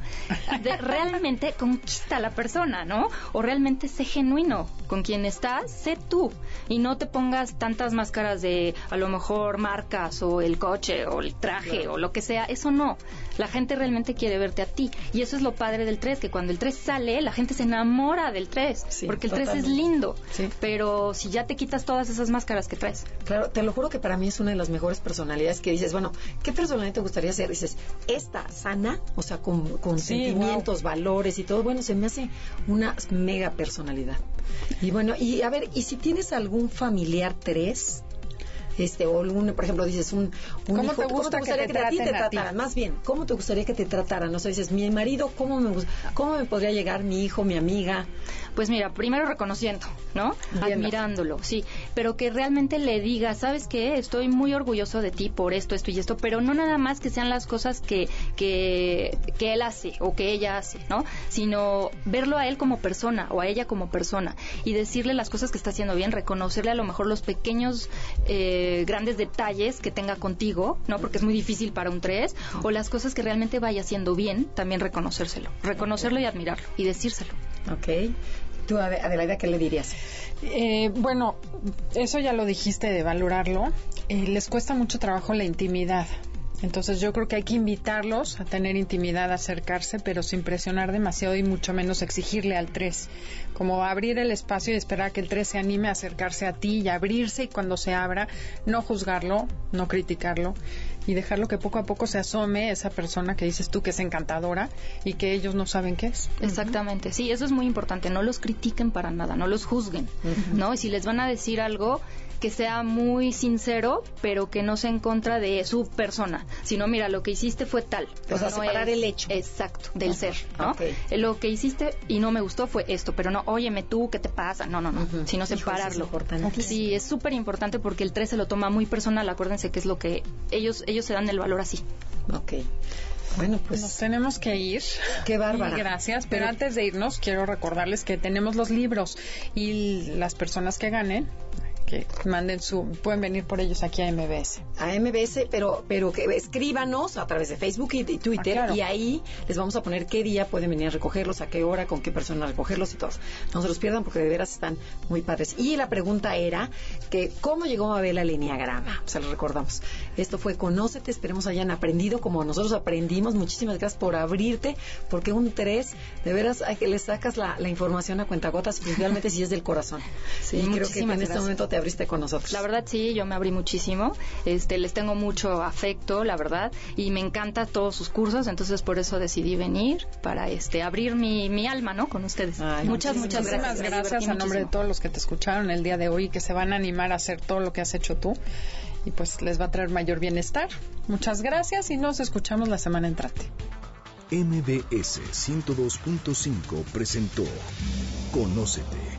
De- realmente conquista a la persona, ¿no? O realmente sé genuino con quien estás, sé tú. Y no te pongas tantas máscaras de, a lo mejor, marcas o el coche o el traje o lo que sea. Eso no. La gente realmente quiere verte a ti. Y eso es lo padre del 3, que cuando el 3 sale, la gente se enamora del 3. Sí, porque el 3 es lindo. Sí. Pero si ya te quitas todas esas máscaras que traes. Claro, te lo juro que para mí es una de las mejores personalidades que dices, bueno, ¿qué personalidad te gustaría ser? Dices, esta sana, o sea, con, con Sí, sentimientos, valores y todo, bueno, se me hace una mega personalidad. Y bueno, y a ver, ¿y si tienes algún familiar tres? Este, o algún, por ejemplo, dices un, un ¿Cómo hijo, te gusta que te a ti traten te a ti? trataran? Más bien, ¿cómo te gustaría que te trataran? O sea, dices, mi marido, ¿cómo me, ¿cómo me podría llegar mi hijo, mi amiga? Pues mira, primero reconociendo, ¿no? Admirándolo, sí. Pero que realmente le diga, ¿sabes qué? Estoy muy orgulloso de ti por esto, esto y esto, pero no nada más que sean las cosas que, que, que él hace o que ella hace, ¿no? Sino verlo a él como persona o a ella como persona y decirle las cosas que está haciendo bien, reconocerle a lo mejor los pequeños, eh, grandes detalles que tenga contigo, ¿no? Porque es muy difícil para un tres, o las cosas que realmente vaya haciendo bien, también reconocérselo. Reconocerlo y admirarlo y decírselo. ¿Ok? Tú, Ade- Adelaida, ¿qué le dirías? Eh, bueno, eso ya lo dijiste de valorarlo. Eh, les cuesta mucho trabajo la intimidad. Entonces yo creo que hay que invitarlos a tener intimidad, a acercarse, pero sin presionar demasiado y mucho menos exigirle al 3. Como abrir el espacio y esperar a que el 3 se anime a acercarse a ti y abrirse y cuando se abra, no juzgarlo, no criticarlo y dejarlo que poco a poco se asome esa persona que dices tú que es encantadora y que ellos no saben qué es. Exactamente, sí, eso es muy importante. No los critiquen para nada, no los juzguen, ¿no? Y si les van a decir algo, que sea muy sincero, pero que no sea en contra de su persona, sino mira, lo que hiciste fue tal. O sea, No separar es- el hecho. Exacto, del Ajá, ser, ¿no? Eh, Lo que hiciste y no me gustó fue esto, pero no, óyeme tú, ¿qué te pasa? No, no, no, Ujú. sino Hijo, eso es separarlo. importantísimo. Sí, es súper importante porque el 3 se lo toma muy personal, acuérdense que es lo que ellos ellos se dan el valor así. Ok. Bueno, pues... Nos tenemos que ir. Qué bárbara. Y gracias, pero, Pero- antes de irnos quiero recordarles que tenemos los libros y las personas que ganen, que manden su, pueden venir por ellos aquí a MBS. A MBS, pero, pero que escríbanos a través de Facebook y, Twitter Ah, y ahí les vamos a poner qué día pueden venir a recogerlos, a qué hora, con qué persona recogerlos y todos. No se los pierdan porque de veras están muy padres. Y la pregunta era que cómo llegó Mabel al Enneagrama. Se lo recordamos. Esto fue Conócete, esperemos hayan aprendido como nosotros aprendimos. Muchísimas gracias por abrirte, porque un 3, de veras, hay que le sacas la, la información a cuentagotas, principalmente si es del corazón. Sí, y creo que en este momento te abriste con nosotros. La verdad sí, yo me abrí muchísimo. Este, les tengo mucho afecto, la verdad, y me encanta todos sus cursos, entonces por eso decidí venir para este abrir mi, mi alma, ¿no? Con ustedes. Ay, muchas, muchas gracias. Muchísimas gracias a nombre de todos los que te escucharon el día de hoy y que se van a animar a hacer todo lo que has hecho tú. Y pues les va a traer mayor bienestar. Muchas gracias y nos escuchamos la semana entrante. MBS 102.5 presentó Conócete.